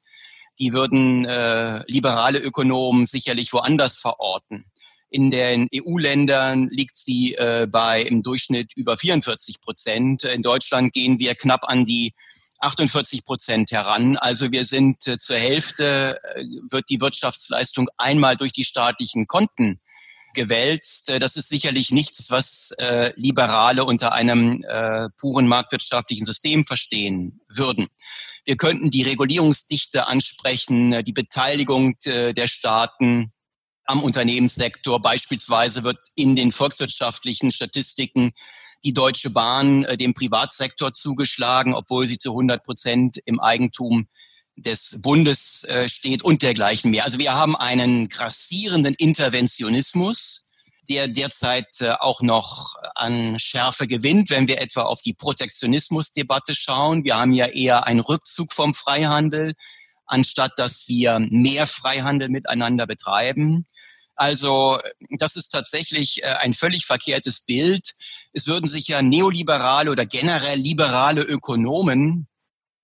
F: die würden äh, liberale Ökonomen sicherlich woanders verorten. In den EU-Ländern liegt sie äh, bei im Durchschnitt über 44 Prozent. In Deutschland gehen wir knapp an die 48 Prozent heran. Also wir sind äh, zur Hälfte, äh, wird die Wirtschaftsleistung einmal durch die staatlichen Konten gewälzt. Äh, das ist sicherlich nichts, was äh, Liberale unter einem äh, puren marktwirtschaftlichen System verstehen würden. Wir könnten die Regulierungsdichte ansprechen, äh, die Beteiligung äh, der Staaten am Unternehmenssektor. Beispielsweise wird in den volkswirtschaftlichen Statistiken die Deutsche Bahn äh, dem Privatsektor zugeschlagen, obwohl sie zu 100 Prozent im Eigentum des Bundes äh, steht und dergleichen mehr. Also wir haben einen grassierenden Interventionismus, der derzeit äh, auch noch an Schärfe gewinnt, wenn wir etwa auf die Protektionismusdebatte schauen. Wir haben ja eher einen Rückzug vom Freihandel, anstatt dass wir mehr Freihandel miteinander betreiben. Also das ist tatsächlich äh, ein völlig verkehrtes Bild. Es würden sich ja neoliberale oder generell liberale Ökonomen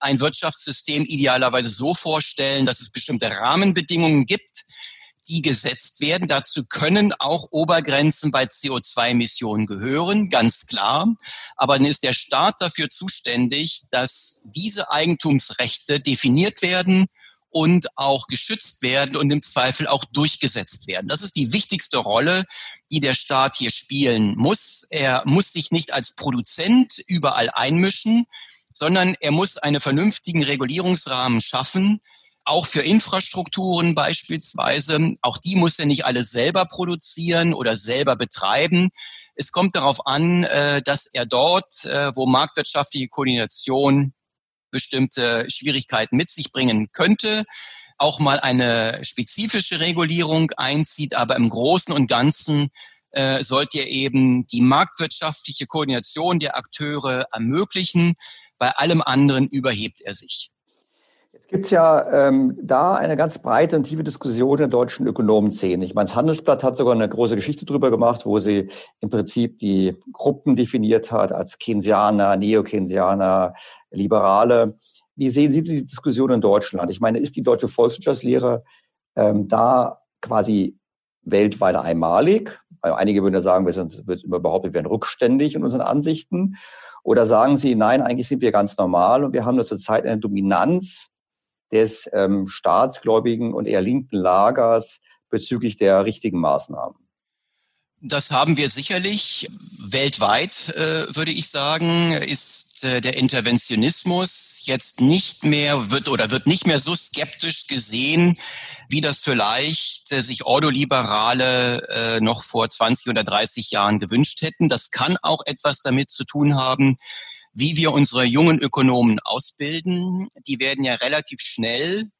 F: ein Wirtschaftssystem idealerweise so vorstellen, dass es bestimmte Rahmenbedingungen gibt, die gesetzt werden. Dazu können auch Obergrenzen bei CO2-Emissionen gehören, ganz klar. Aber dann ist der Staat dafür zuständig, dass diese Eigentumsrechte definiert werden und auch geschützt werden und im Zweifel auch durchgesetzt werden. Das ist die wichtigste Rolle, die der Staat hier spielen muss. Er muss sich nicht als Produzent überall einmischen, sondern er muss einen vernünftigen Regulierungsrahmen schaffen, auch für Infrastrukturen beispielsweise. Auch die muss er nicht alles selber produzieren oder selber betreiben. Es kommt darauf an, äh, dass er dort, äh, wo marktwirtschaftliche Koordination bestimmte Schwierigkeiten mit sich bringen könnte, auch mal eine spezifische Regulierung einzieht, aber im Großen und Ganzen äh, sollte er eben die marktwirtschaftliche Koordination der Akteure ermöglichen. Bei allem anderen überhebt er sich.
B: Jetzt gibt es ja ähm, da eine ganz breite und tiefe Diskussion in der deutschen Ökonomenszene. Ich meine, das Handelsblatt hat sogar eine große Geschichte drüber gemacht, wo sie im Prinzip die Gruppen definiert hat als Keynesianer, Neo-Keynesianer, Liberale. Wie sehen Sie die Diskussion in Deutschland? Ich meine, ist die deutsche Volkswirtschaftslehre ähm, da quasi weltweit einmalig? Einige würden ja sagen, wir sind wird immer behauptet, wir wären rückständig in unseren Ansichten. Oder sagen Sie, nein, eigentlich sind wir ganz normal und wir haben nur zurzeit eine Dominanz des ähm, staatsgläubigen und eher linken Lagers bezüglich der richtigen Maßnahmen?
F: Das haben wir sicherlich. Weltweit, äh, würde ich sagen, ist äh, der Interventionismus jetzt nicht mehr, wird oder wird nicht mehr so skeptisch gesehen, wie das vielleicht äh, sich Ordoliberale äh, noch vor 20 oder 30 Jahren gewünscht hätten. Das kann auch etwas damit zu tun haben, wie wir unsere jungen Ökonomen ausbilden. Die werden ja relativ schnell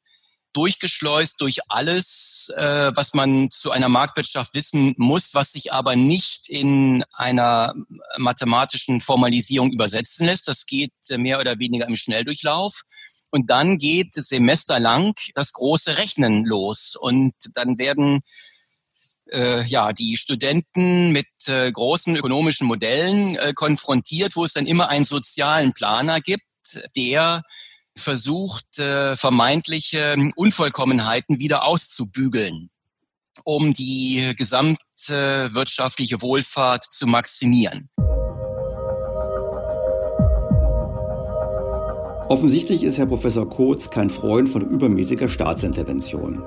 F: durchgeschleust durch alles, äh, was man zu einer Marktwirtschaft wissen muss, was sich aber nicht in einer mathematischen Formalisierung übersetzen lässt. Das geht mehr oder weniger im Schnelldurchlauf. Und dann geht semesterlang das große Rechnen los. Und dann werden äh, ja die Studenten mit äh, großen ökonomischen Modellen äh, konfrontiert, wo es dann immer einen sozialen Planer gibt, der versucht, äh, vermeintliche Unvollkommenheiten wieder auszubügeln, um die gesamte wirtschaftliche Wohlfahrt zu maximieren.
B: Offensichtlich ist Herr Professor Kurz kein Freund von übermäßiger Staatsintervention.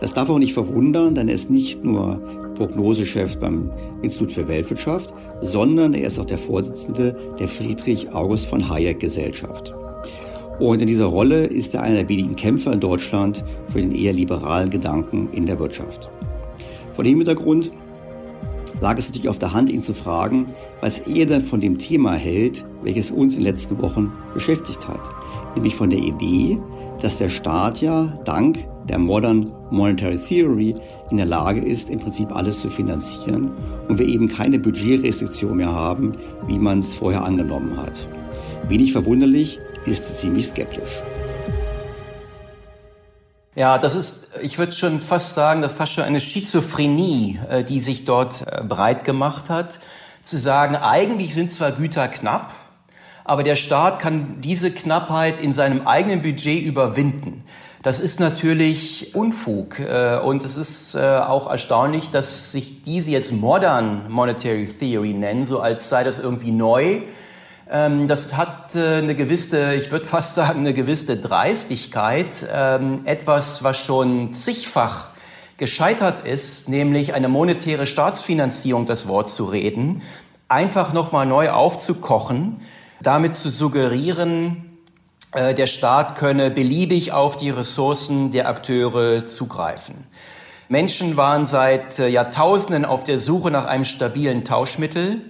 B: Das darf auch nicht verwundern, denn er ist nicht nur Prognosechef beim Institut für Weltwirtschaft, sondern er ist auch der Vorsitzende der Friedrich August von Hayek Gesellschaft. Und in dieser Rolle ist er einer der wenigen Kämpfer in Deutschland für den eher liberalen Gedanken in der Wirtschaft. Vor dem Hintergrund lag es natürlich auf der Hand, ihn zu fragen, was er denn von dem Thema hält, welches uns in den letzten Wochen beschäftigt hat. Nämlich von der Idee, dass der Staat ja dank der Modern Monetary Theory in der Lage ist, im Prinzip alles zu finanzieren und wir eben keine Budgetrestriktion mehr haben, wie man es vorher angenommen hat. Wenig verwunderlich, ist ziemlich skeptisch.
G: Ja, das ist, ich würde schon fast sagen, das ist fast schon eine Schizophrenie, äh, die sich dort äh, breit gemacht hat, zu sagen, eigentlich sind zwar Güter knapp, aber der Staat kann diese Knappheit in seinem eigenen Budget überwinden.
F: Das ist natürlich Unfug äh, und es ist auch erstaunlich, dass sich diese jetzt Modern Monetary Theory nennen, so als sei das irgendwie neu. Ähm, das hat äh, eine gewisse, ich würde fast sagen, eine gewisse Dreistigkeit, ähm, etwas, was schon zigfach gescheitert ist, nämlich eine monetäre Staatsfinanzierung, das Wort zu reden, einfach nochmal neu aufzukochen, damit zu suggerieren, äh, der Staat könne beliebig auf die Ressourcen der Akteure zugreifen. Menschen waren seit äh, Jahrtausenden auf der Suche nach einem stabilen Tauschmittel.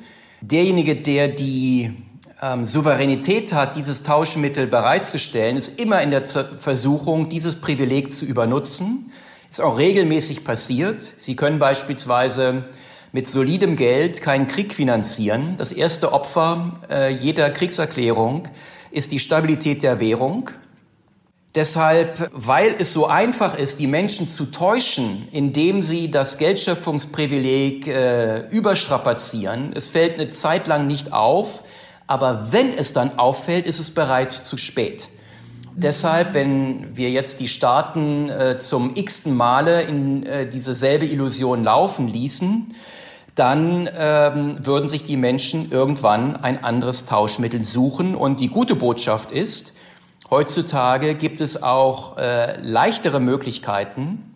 F: Derjenige, der die ähm, Souveränität hat, dieses Tauschmittel bereitzustellen, ist immer in der Versuchung, dieses Privileg zu übernutzen. Ist auch regelmäßig passiert. Sie können beispielsweise mit solidem Geld keinen Krieg finanzieren. Das erste Opfer äh, jeder Kriegserklärung ist die Stabilität der Währung. Deshalb, weil es so einfach ist, die Menschen zu täuschen, indem sie das Geldschöpfungsprivileg äh, überstrapazieren, es fällt eine Zeit lang nicht auf, aber wenn es dann auffällt, ist es bereits zu spät. Deshalb, wenn wir jetzt die Staaten äh, zum x-ten Male in äh, diese selbe Illusion laufen ließen, dann ähm, würden sich die Menschen irgendwann ein anderes Tauschmittel suchen. Und die gute Botschaft ist, heutzutage gibt es auch äh, leichtere Möglichkeiten,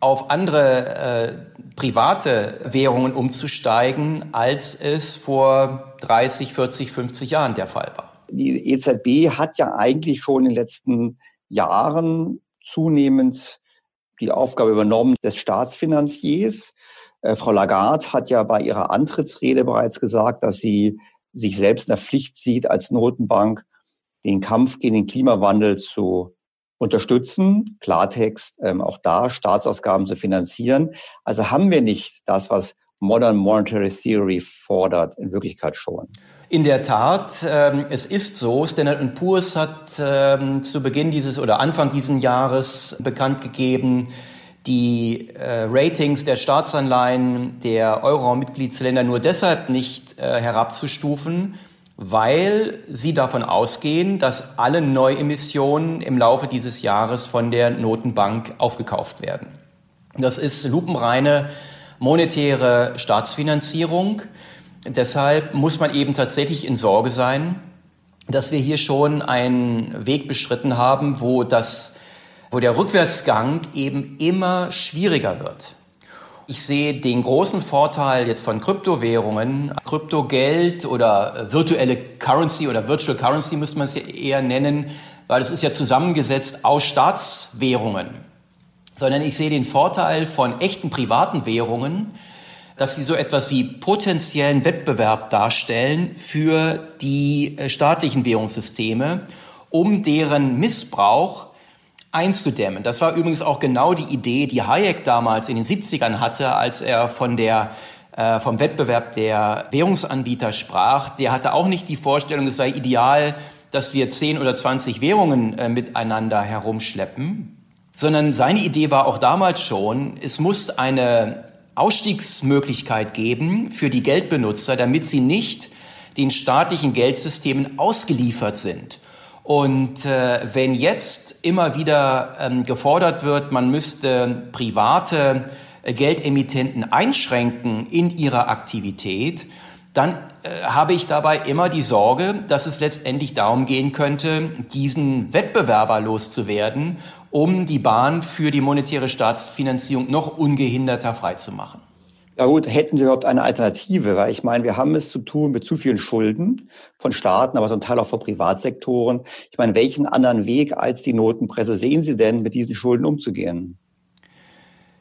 F: auf andere äh, private Währungen umzusteigen, als es vor 30, 40, 50 Jahren der Fall war.
B: Die EZB hat ja eigentlich schon in den letzten Jahren zunehmend die Aufgabe übernommen des Staatsfinanziers. Äh, Frau Lagarde hat ja bei ihrer Antrittsrede bereits gesagt, dass sie sich selbst in der Pflicht sieht, als Notenbank den Kampf gegen den Klimawandel zu unterstützen, Klartext, ähm, auch da Staatsausgaben zu finanzieren. Also haben wir nicht das, was Modern Monetary Theory fordert, in Wirklichkeit schon.
F: In der Tat, ähm, es ist so. Standard Poor's hat ähm, zu Beginn dieses oder Anfang dieses Jahres bekannt gegeben, die äh, Ratings der Staatsanleihen der Euro-Mitgliedsländer nur deshalb nicht äh, herabzustufen, weil sie davon ausgehen, dass alle Neuemissionen im Laufe dieses Jahres von der Notenbank aufgekauft werden. Das ist lupenreine monetäre Staatsfinanzierung. Deshalb muss man eben tatsächlich in Sorge sein, dass wir hier schon einen Weg beschritten haben, wo das wo der Rückwärtsgang eben immer schwieriger wird. Ich sehe den großen Vorteil jetzt von Kryptowährungen, Kryptogeld oder virtuelle Currency oder Virtual Currency müsste man es eher nennen, weil es ist ja zusammengesetzt aus Staatswährungen. Sondern ich sehe den Vorteil von echten privaten Währungen, dass sie so etwas wie potenziellen Wettbewerb darstellen für die äh, staatlichen Währungssysteme, um deren Missbrauch einzudämmen. Das war übrigens auch genau die Idee, die Hayek damals in den 70ern hatte, als er von der äh, vom Wettbewerb der Währungsanbieter sprach. Der hatte auch nicht die Vorstellung, es sei ideal, dass wir 10 oder 20 Währungen äh, miteinander herumschleppen, sondern seine Idee war auch damals schon, es muss eine Ausstiegsmöglichkeit geben für die Geldbenutzer, damit sie nicht den staatlichen Geldsystemen ausgeliefert sind. Und äh, wenn jetzt immer wieder ähm, gefordert wird, man müsste private äh, Geldemittenten einschränken in ihrer Aktivität, dann äh, habe ich dabei immer die Sorge, dass es letztendlich darum gehen könnte, diesen Wettbewerber loszuwerden, um die Bahn für die monetäre Staatsfinanzierung noch ungehinderter freizumachen.
B: Ja gut, hätten Sie überhaupt eine Alternative? Weil ich meine, wir haben es zu tun mit zu vielen Schulden von Staaten, aber zum Teil auch von Privatsektoren. Ich meine, welchen anderen Weg als die Notenpresse sehen Sie denn, mit diesen Schulden umzugehen?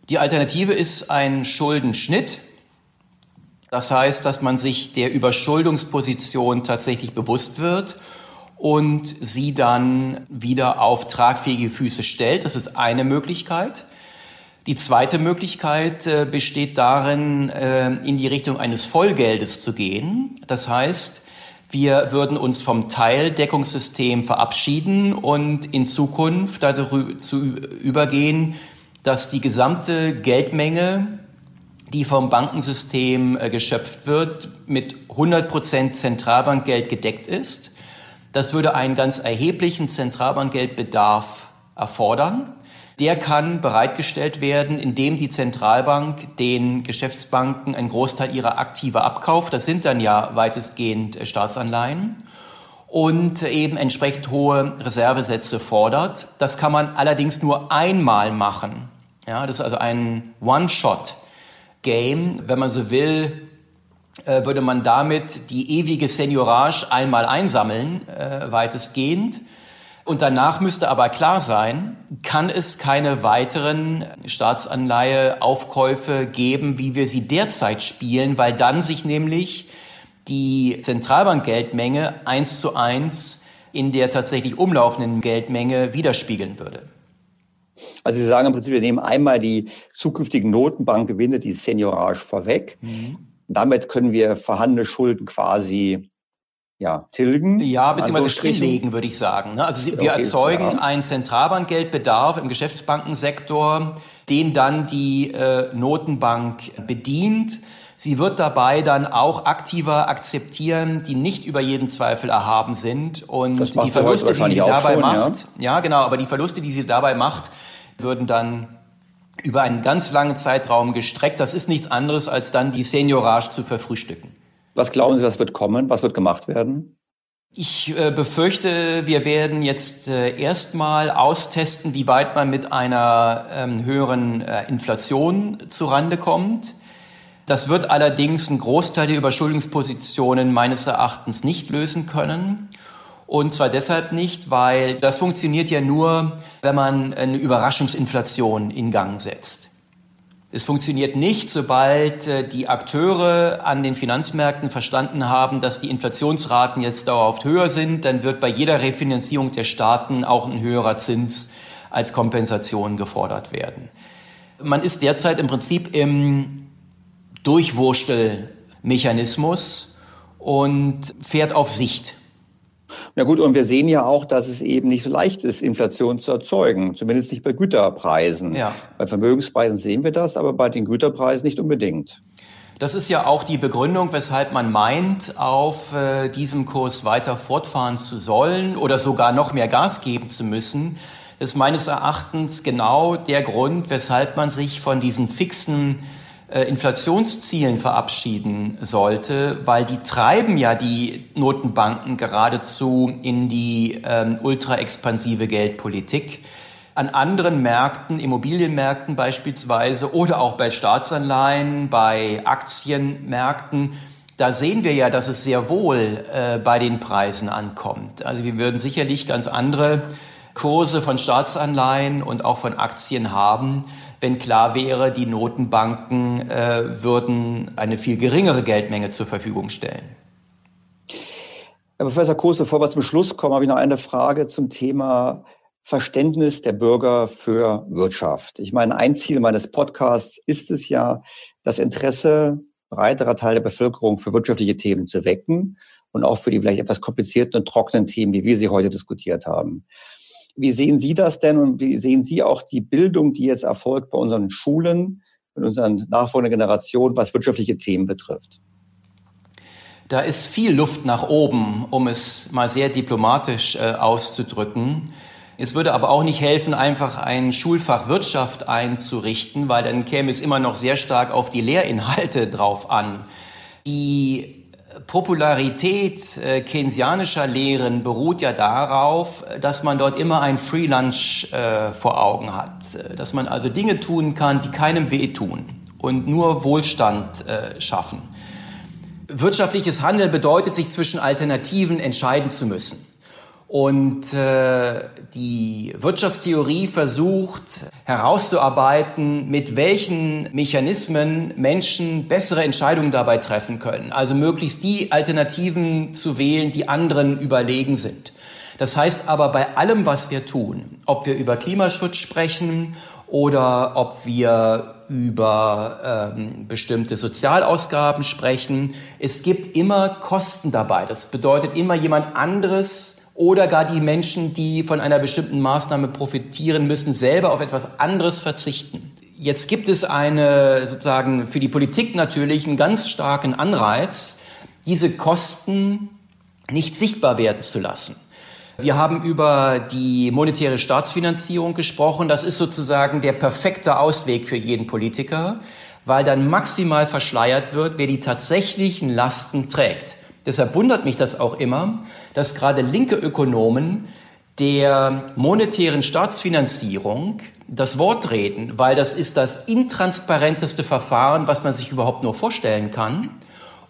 F: Die Alternative ist ein Schuldenschnitt. Das heißt, dass man sich der Überschuldungsposition tatsächlich bewusst wird und sie dann wieder auf tragfähige Füße stellt. Das ist eine Möglichkeit. Die zweite Möglichkeit äh, besteht darin, äh, in die Richtung eines Vollgeldes zu gehen. Das heißt, wir würden uns vom Teildeckungssystem verabschieden und in Zukunft dazu übergehen, dass die gesamte Geldmenge, die vom Bankensystem äh, geschöpft wird, mit 100 Prozent Zentralbankgeld gedeckt ist. Das würde einen ganz erheblichen Zentralbankgeldbedarf erfordern. Der kann bereitgestellt werden, indem die Zentralbank den Geschäftsbanken einen Großteil ihrer Aktive abkauft. Das sind dann ja weitestgehend Staatsanleihen und eben entsprechend hohe Reservesätze fordert. Das kann man allerdings nur einmal machen. Ja, das ist also ein One-Shot-Game. Wenn man so will, äh, würde man damit die ewige Seniorage einmal einsammeln, äh, weitestgehend. Und danach müsste aber klar sein, kann es keine weiteren Staatsanleiheaufkäufe geben, wie wir sie derzeit spielen, weil dann sich nämlich die Zentralbankgeldmenge eins zu eins in der tatsächlich umlaufenden Geldmenge widerspiegeln würde.
B: Also Sie sagen im Prinzip, wir nehmen einmal die zukünftigen Notenbankgewinne, die Seniorage vorweg. Mhm. Damit können wir vorhandene Schulden quasi ja, tilgen.
F: Ja, beziehungsweise stilllegen, würde ich sagen. Ne? Also wir okay, erzeugen ja. einen Zentralbankgeldbedarf im Geschäftsbankensektor, den dann die äh, Notenbank bedient. Sie wird dabei dann auch aktiver akzeptieren, die nicht über jeden Zweifel erhaben sind. Und die Verluste, die sie dabei schon, macht, ja? ja genau, aber die Verluste, die sie dabei macht, würden dann über einen ganz langen Zeitraum gestreckt. Das ist nichts anderes, als dann die Seniorage zu verfrühstücken.
B: Was glauben Sie, was wird kommen? Was wird gemacht werden?
F: Ich äh, befürchte, wir werden jetzt äh, erstmal austesten, wie weit man mit einer ähm, höheren äh, Inflation zurande kommt. Das wird allerdings einen Großteil der Überschuldungspositionen meines Erachtens nicht lösen können. Und zwar deshalb nicht, weil das funktioniert ja nur, wenn man eine Überraschungsinflation in Gang setzt. Es funktioniert nicht, sobald äh, die Akteure an den Finanzmärkten verstanden haben, dass die Inflationsraten jetzt dauerhaft höher sind, dann wird bei jeder Refinanzierung der Staaten auch ein höherer Zins als Kompensation gefordert werden. Man ist derzeit im Prinzip im Durchwurstelmechanismus und fährt auf Sicht.
B: Na gut, und wir sehen ja auch, dass es eben nicht so leicht ist, Inflation zu erzeugen, zumindest nicht bei Güterpreisen. Ja. Bei Vermögenspreisen sehen wir das, aber bei den Güterpreisen nicht unbedingt.
F: Das ist ja auch die Begründung, weshalb man meint, auf äh, diesem Kurs weiter fortfahren zu sollen oder sogar noch mehr Gas geben zu müssen. Das ist meines Erachtens genau der Grund, weshalb man sich von diesen fixen Inflationszielen verabschieden sollte, weil die treiben ja die Notenbanken geradezu in die ähm, ultra-expansive Geldpolitik. An anderen Märkten, Immobilienmärkten beispielsweise oder auch bei Staatsanleihen, bei Aktienmärkten, da sehen wir ja, dass es sehr wohl äh, bei den Preisen ankommt. Also wir würden sicherlich ganz andere Kurse von Staatsanleihen und auch von Aktien haben, wenn klar wäre, die Notenbanken äh, würden eine viel geringere Geldmenge zur Verfügung stellen.
B: Herr Professor Koos, bevor wir zum Schluss kommen, habe ich noch eine Frage zum Thema Verständnis der Bürger für Wirtschaft. Ich meine, ein Ziel meines Podcasts ist es ja, das Interesse breiterer Teil der Bevölkerung für wirtschaftliche Themen zu wecken und auch für die vielleicht etwas komplizierten und trockenen Themen, wie wir sie heute diskutiert haben. Wie sehen Sie das denn und wie sehen Sie auch die Bildung, die jetzt erfolgt bei unseren Schulen, in unseren nachfolgenden Generationen, was wirtschaftliche Themen betrifft?
F: Da ist viel Luft nach oben, um es mal sehr diplomatisch äh, auszudrücken. Es würde aber auch nicht helfen, einfach ein Schulfach Wirtschaft einzurichten, weil dann käme es immer noch sehr stark auf die Lehrinhalte drauf an. Die Popularität äh, keynesianischer Lehren beruht ja darauf, dass man dort immer ein Free Lunch äh, vor Augen hat, äh, dass man also Dinge tun kann, die keinem wehtun und nur Wohlstand äh, schaffen. Wirtschaftliches Handeln bedeutet, sich zwischen Alternativen entscheiden zu müssen. Und äh, die Wirtschaftstheorie versucht herauszuarbeiten, mit welchen Mechanismen Menschen bessere Entscheidungen dabei treffen können. Also möglichst die Alternativen zu wählen, die anderen überlegen sind. Das heißt aber bei allem, was wir tun, ob wir über Klimaschutz sprechen oder ob wir über ähm, bestimmte Sozialausgaben sprechen, es gibt immer Kosten dabei. Das bedeutet immer jemand anderes oder gar die Menschen, die von einer bestimmten Maßnahme profitieren müssen, selber auf etwas anderes verzichten. Jetzt gibt es eine sozusagen für die Politik natürlich einen ganz starken Anreiz, diese Kosten nicht sichtbar werden zu lassen. Wir haben über die monetäre Staatsfinanzierung gesprochen. Das ist sozusagen der perfekte Ausweg für jeden Politiker, weil dann maximal verschleiert wird, wer die tatsächlichen Lasten trägt. Deshalb wundert mich das auch immer, dass gerade linke Ökonomen der monetären Staatsfinanzierung das Wort reden, weil das ist das intransparenteste Verfahren, was man sich überhaupt nur vorstellen kann.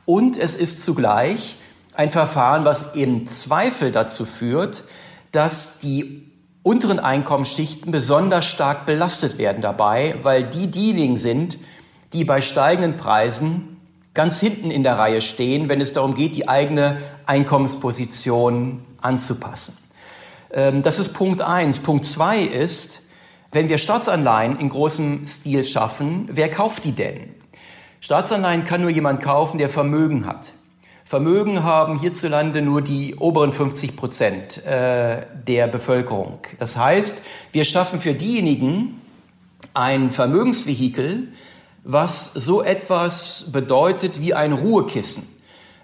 F: Und es ist zugleich ein Verfahren, was im Zweifel dazu führt, dass die unteren Einkommensschichten besonders stark belastet werden dabei, weil die diejenigen sind, die bei steigenden Preisen ganz hinten in der Reihe stehen, wenn es darum geht, die eigene Einkommensposition anzupassen. Ähm, das ist Punkt eins. Punkt zwei ist, wenn wir Staatsanleihen in großem Stil schaffen, wer kauft die denn? Staatsanleihen kann nur jemand kaufen, der Vermögen hat. Vermögen haben hierzulande nur die oberen 50 Prozent äh, der Bevölkerung. Das heißt, wir schaffen für diejenigen ein Vermögensvehikel, was so etwas bedeutet wie ein Ruhekissen.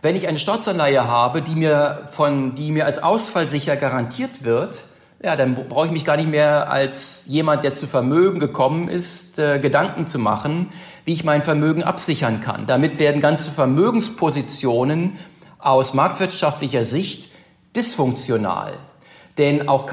F: Wenn ich eine Staatsanleihe habe, die mir, von, die mir als ausfallsicher garantiert wird, ja, dann brauche ich mich gar nicht mehr als jemand, der zu Vermögen gekommen ist, äh, Gedanken zu machen, wie ich mein Vermögen absichern kann. Damit werden ganze Vermögenspositionen aus marktwirtschaftlicher Sicht dysfunktional. Denn auch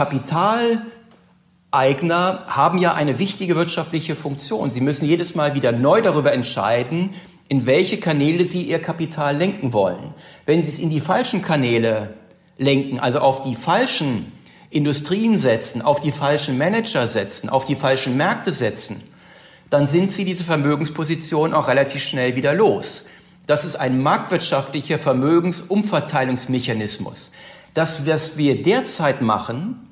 F: Kapitaleigner haben ja eine wichtige wirtschaftliche Funktion. Sie müssen jedes Mal wieder neu darüber entscheiden, in welche Kanäle sie ihr Kapital lenken wollen. Wenn sie es in die falschen Kanäle lenken, also auf die falschen Industrien setzen, auf die falschen Manager setzen, auf die falschen Märkte setzen, dann sind sie diese Vermögensposition auch relativ schnell wieder los. Das ist ein marktwirtschaftlicher Vermögensumverteilungsmechanismus. Das, was wir derzeit machen,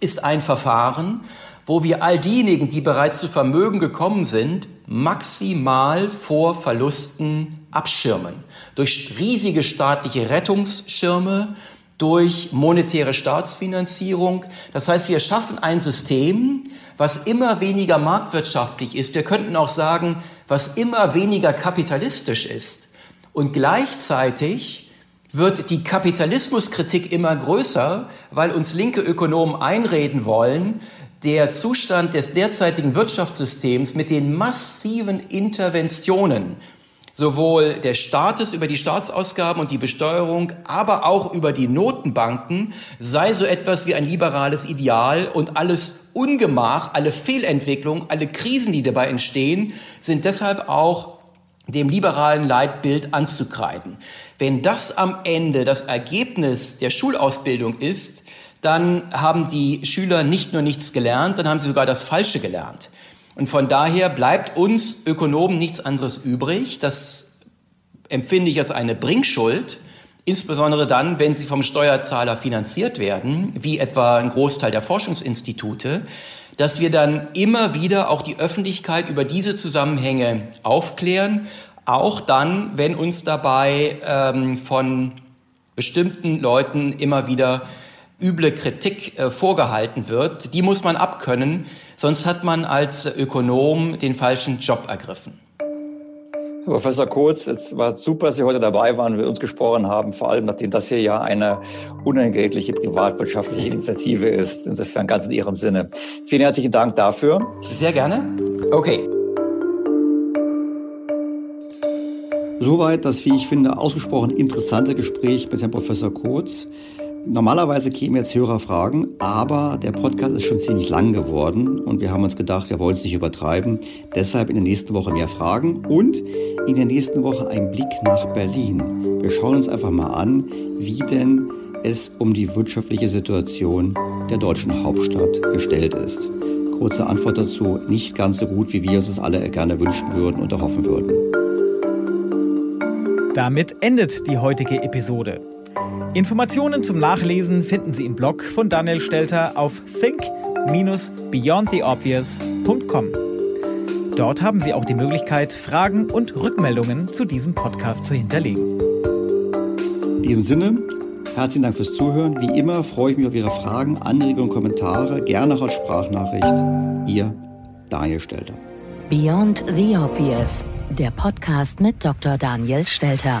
F: ist ein Verfahren, wo wir all diejenigen, die bereits zu Vermögen gekommen sind, maximal vor Verlusten abschirmen. Durch riesige staatliche Rettungsschirme, durch monetäre Staatsfinanzierung. Das heißt, wir schaffen ein System, was immer weniger marktwirtschaftlich ist. Wir könnten auch sagen, was immer weniger kapitalistisch ist. Und gleichzeitig wird die Kapitalismuskritik immer größer, weil uns linke Ökonomen einreden wollen, der Zustand des derzeitigen Wirtschaftssystems mit den massiven Interventionen sowohl des Staates über die Staatsausgaben und die Besteuerung, aber auch über die Notenbanken sei so etwas wie ein liberales Ideal und alles Ungemach, alle Fehlentwicklungen, alle Krisen, die dabei entstehen, sind deshalb auch dem liberalen Leitbild anzukreiden. Wenn das am Ende das Ergebnis der Schulausbildung ist, dann haben die Schüler nicht nur nichts gelernt, dann haben sie sogar das Falsche gelernt. Und von daher bleibt uns Ökonomen nichts anderes übrig. Das empfinde ich als eine Bringschuld, insbesondere dann, wenn sie vom Steuerzahler finanziert werden, wie etwa ein Großteil der Forschungsinstitute, dass wir dann immer wieder auch die Öffentlichkeit über diese Zusammenhänge aufklären, auch dann, wenn uns dabei ähm, von bestimmten Leuten immer wieder üble Kritik äh, vorgehalten wird, die muss man abkönnen, sonst hat man als Ökonom den falschen Job ergriffen.
B: Herr Professor Kurz, es war super, dass Sie heute dabei waren und mit uns gesprochen haben, vor allem nachdem das hier ja eine unentgeltliche privatwirtschaftliche Initiative ist, insofern ganz in Ihrem Sinne. Vielen herzlichen Dank dafür.
F: Sehr gerne. Okay.
B: Soweit das, wie ich finde, ausgesprochen interessante Gespräch mit Herrn Professor Kurz. Normalerweise kämen jetzt Hörerfragen, aber der Podcast ist schon ziemlich lang geworden und wir haben uns gedacht, wir wollen es nicht übertreiben. Deshalb in der nächsten Woche mehr Fragen und in der nächsten Woche ein Blick nach Berlin. Wir schauen uns einfach mal an, wie denn es um die wirtschaftliche Situation der deutschen Hauptstadt gestellt ist. Kurze Antwort dazu, nicht ganz so gut, wie wir uns das alle gerne wünschen würden und erhoffen würden.
A: Damit endet die heutige Episode. Informationen zum Nachlesen finden Sie im Blog von Daniel Stelter auf think-beyondtheobvious.com. Dort haben Sie auch die Möglichkeit, Fragen und Rückmeldungen zu diesem Podcast zu hinterlegen.
B: In diesem Sinne, herzlichen Dank fürs Zuhören. Wie immer freue ich mich auf Ihre Fragen, Anregungen, Kommentare, gerne auch als Sprachnachricht. Ihr Daniel Stelter.
H: Beyond the Obvious, der Podcast mit Dr. Daniel Stelter.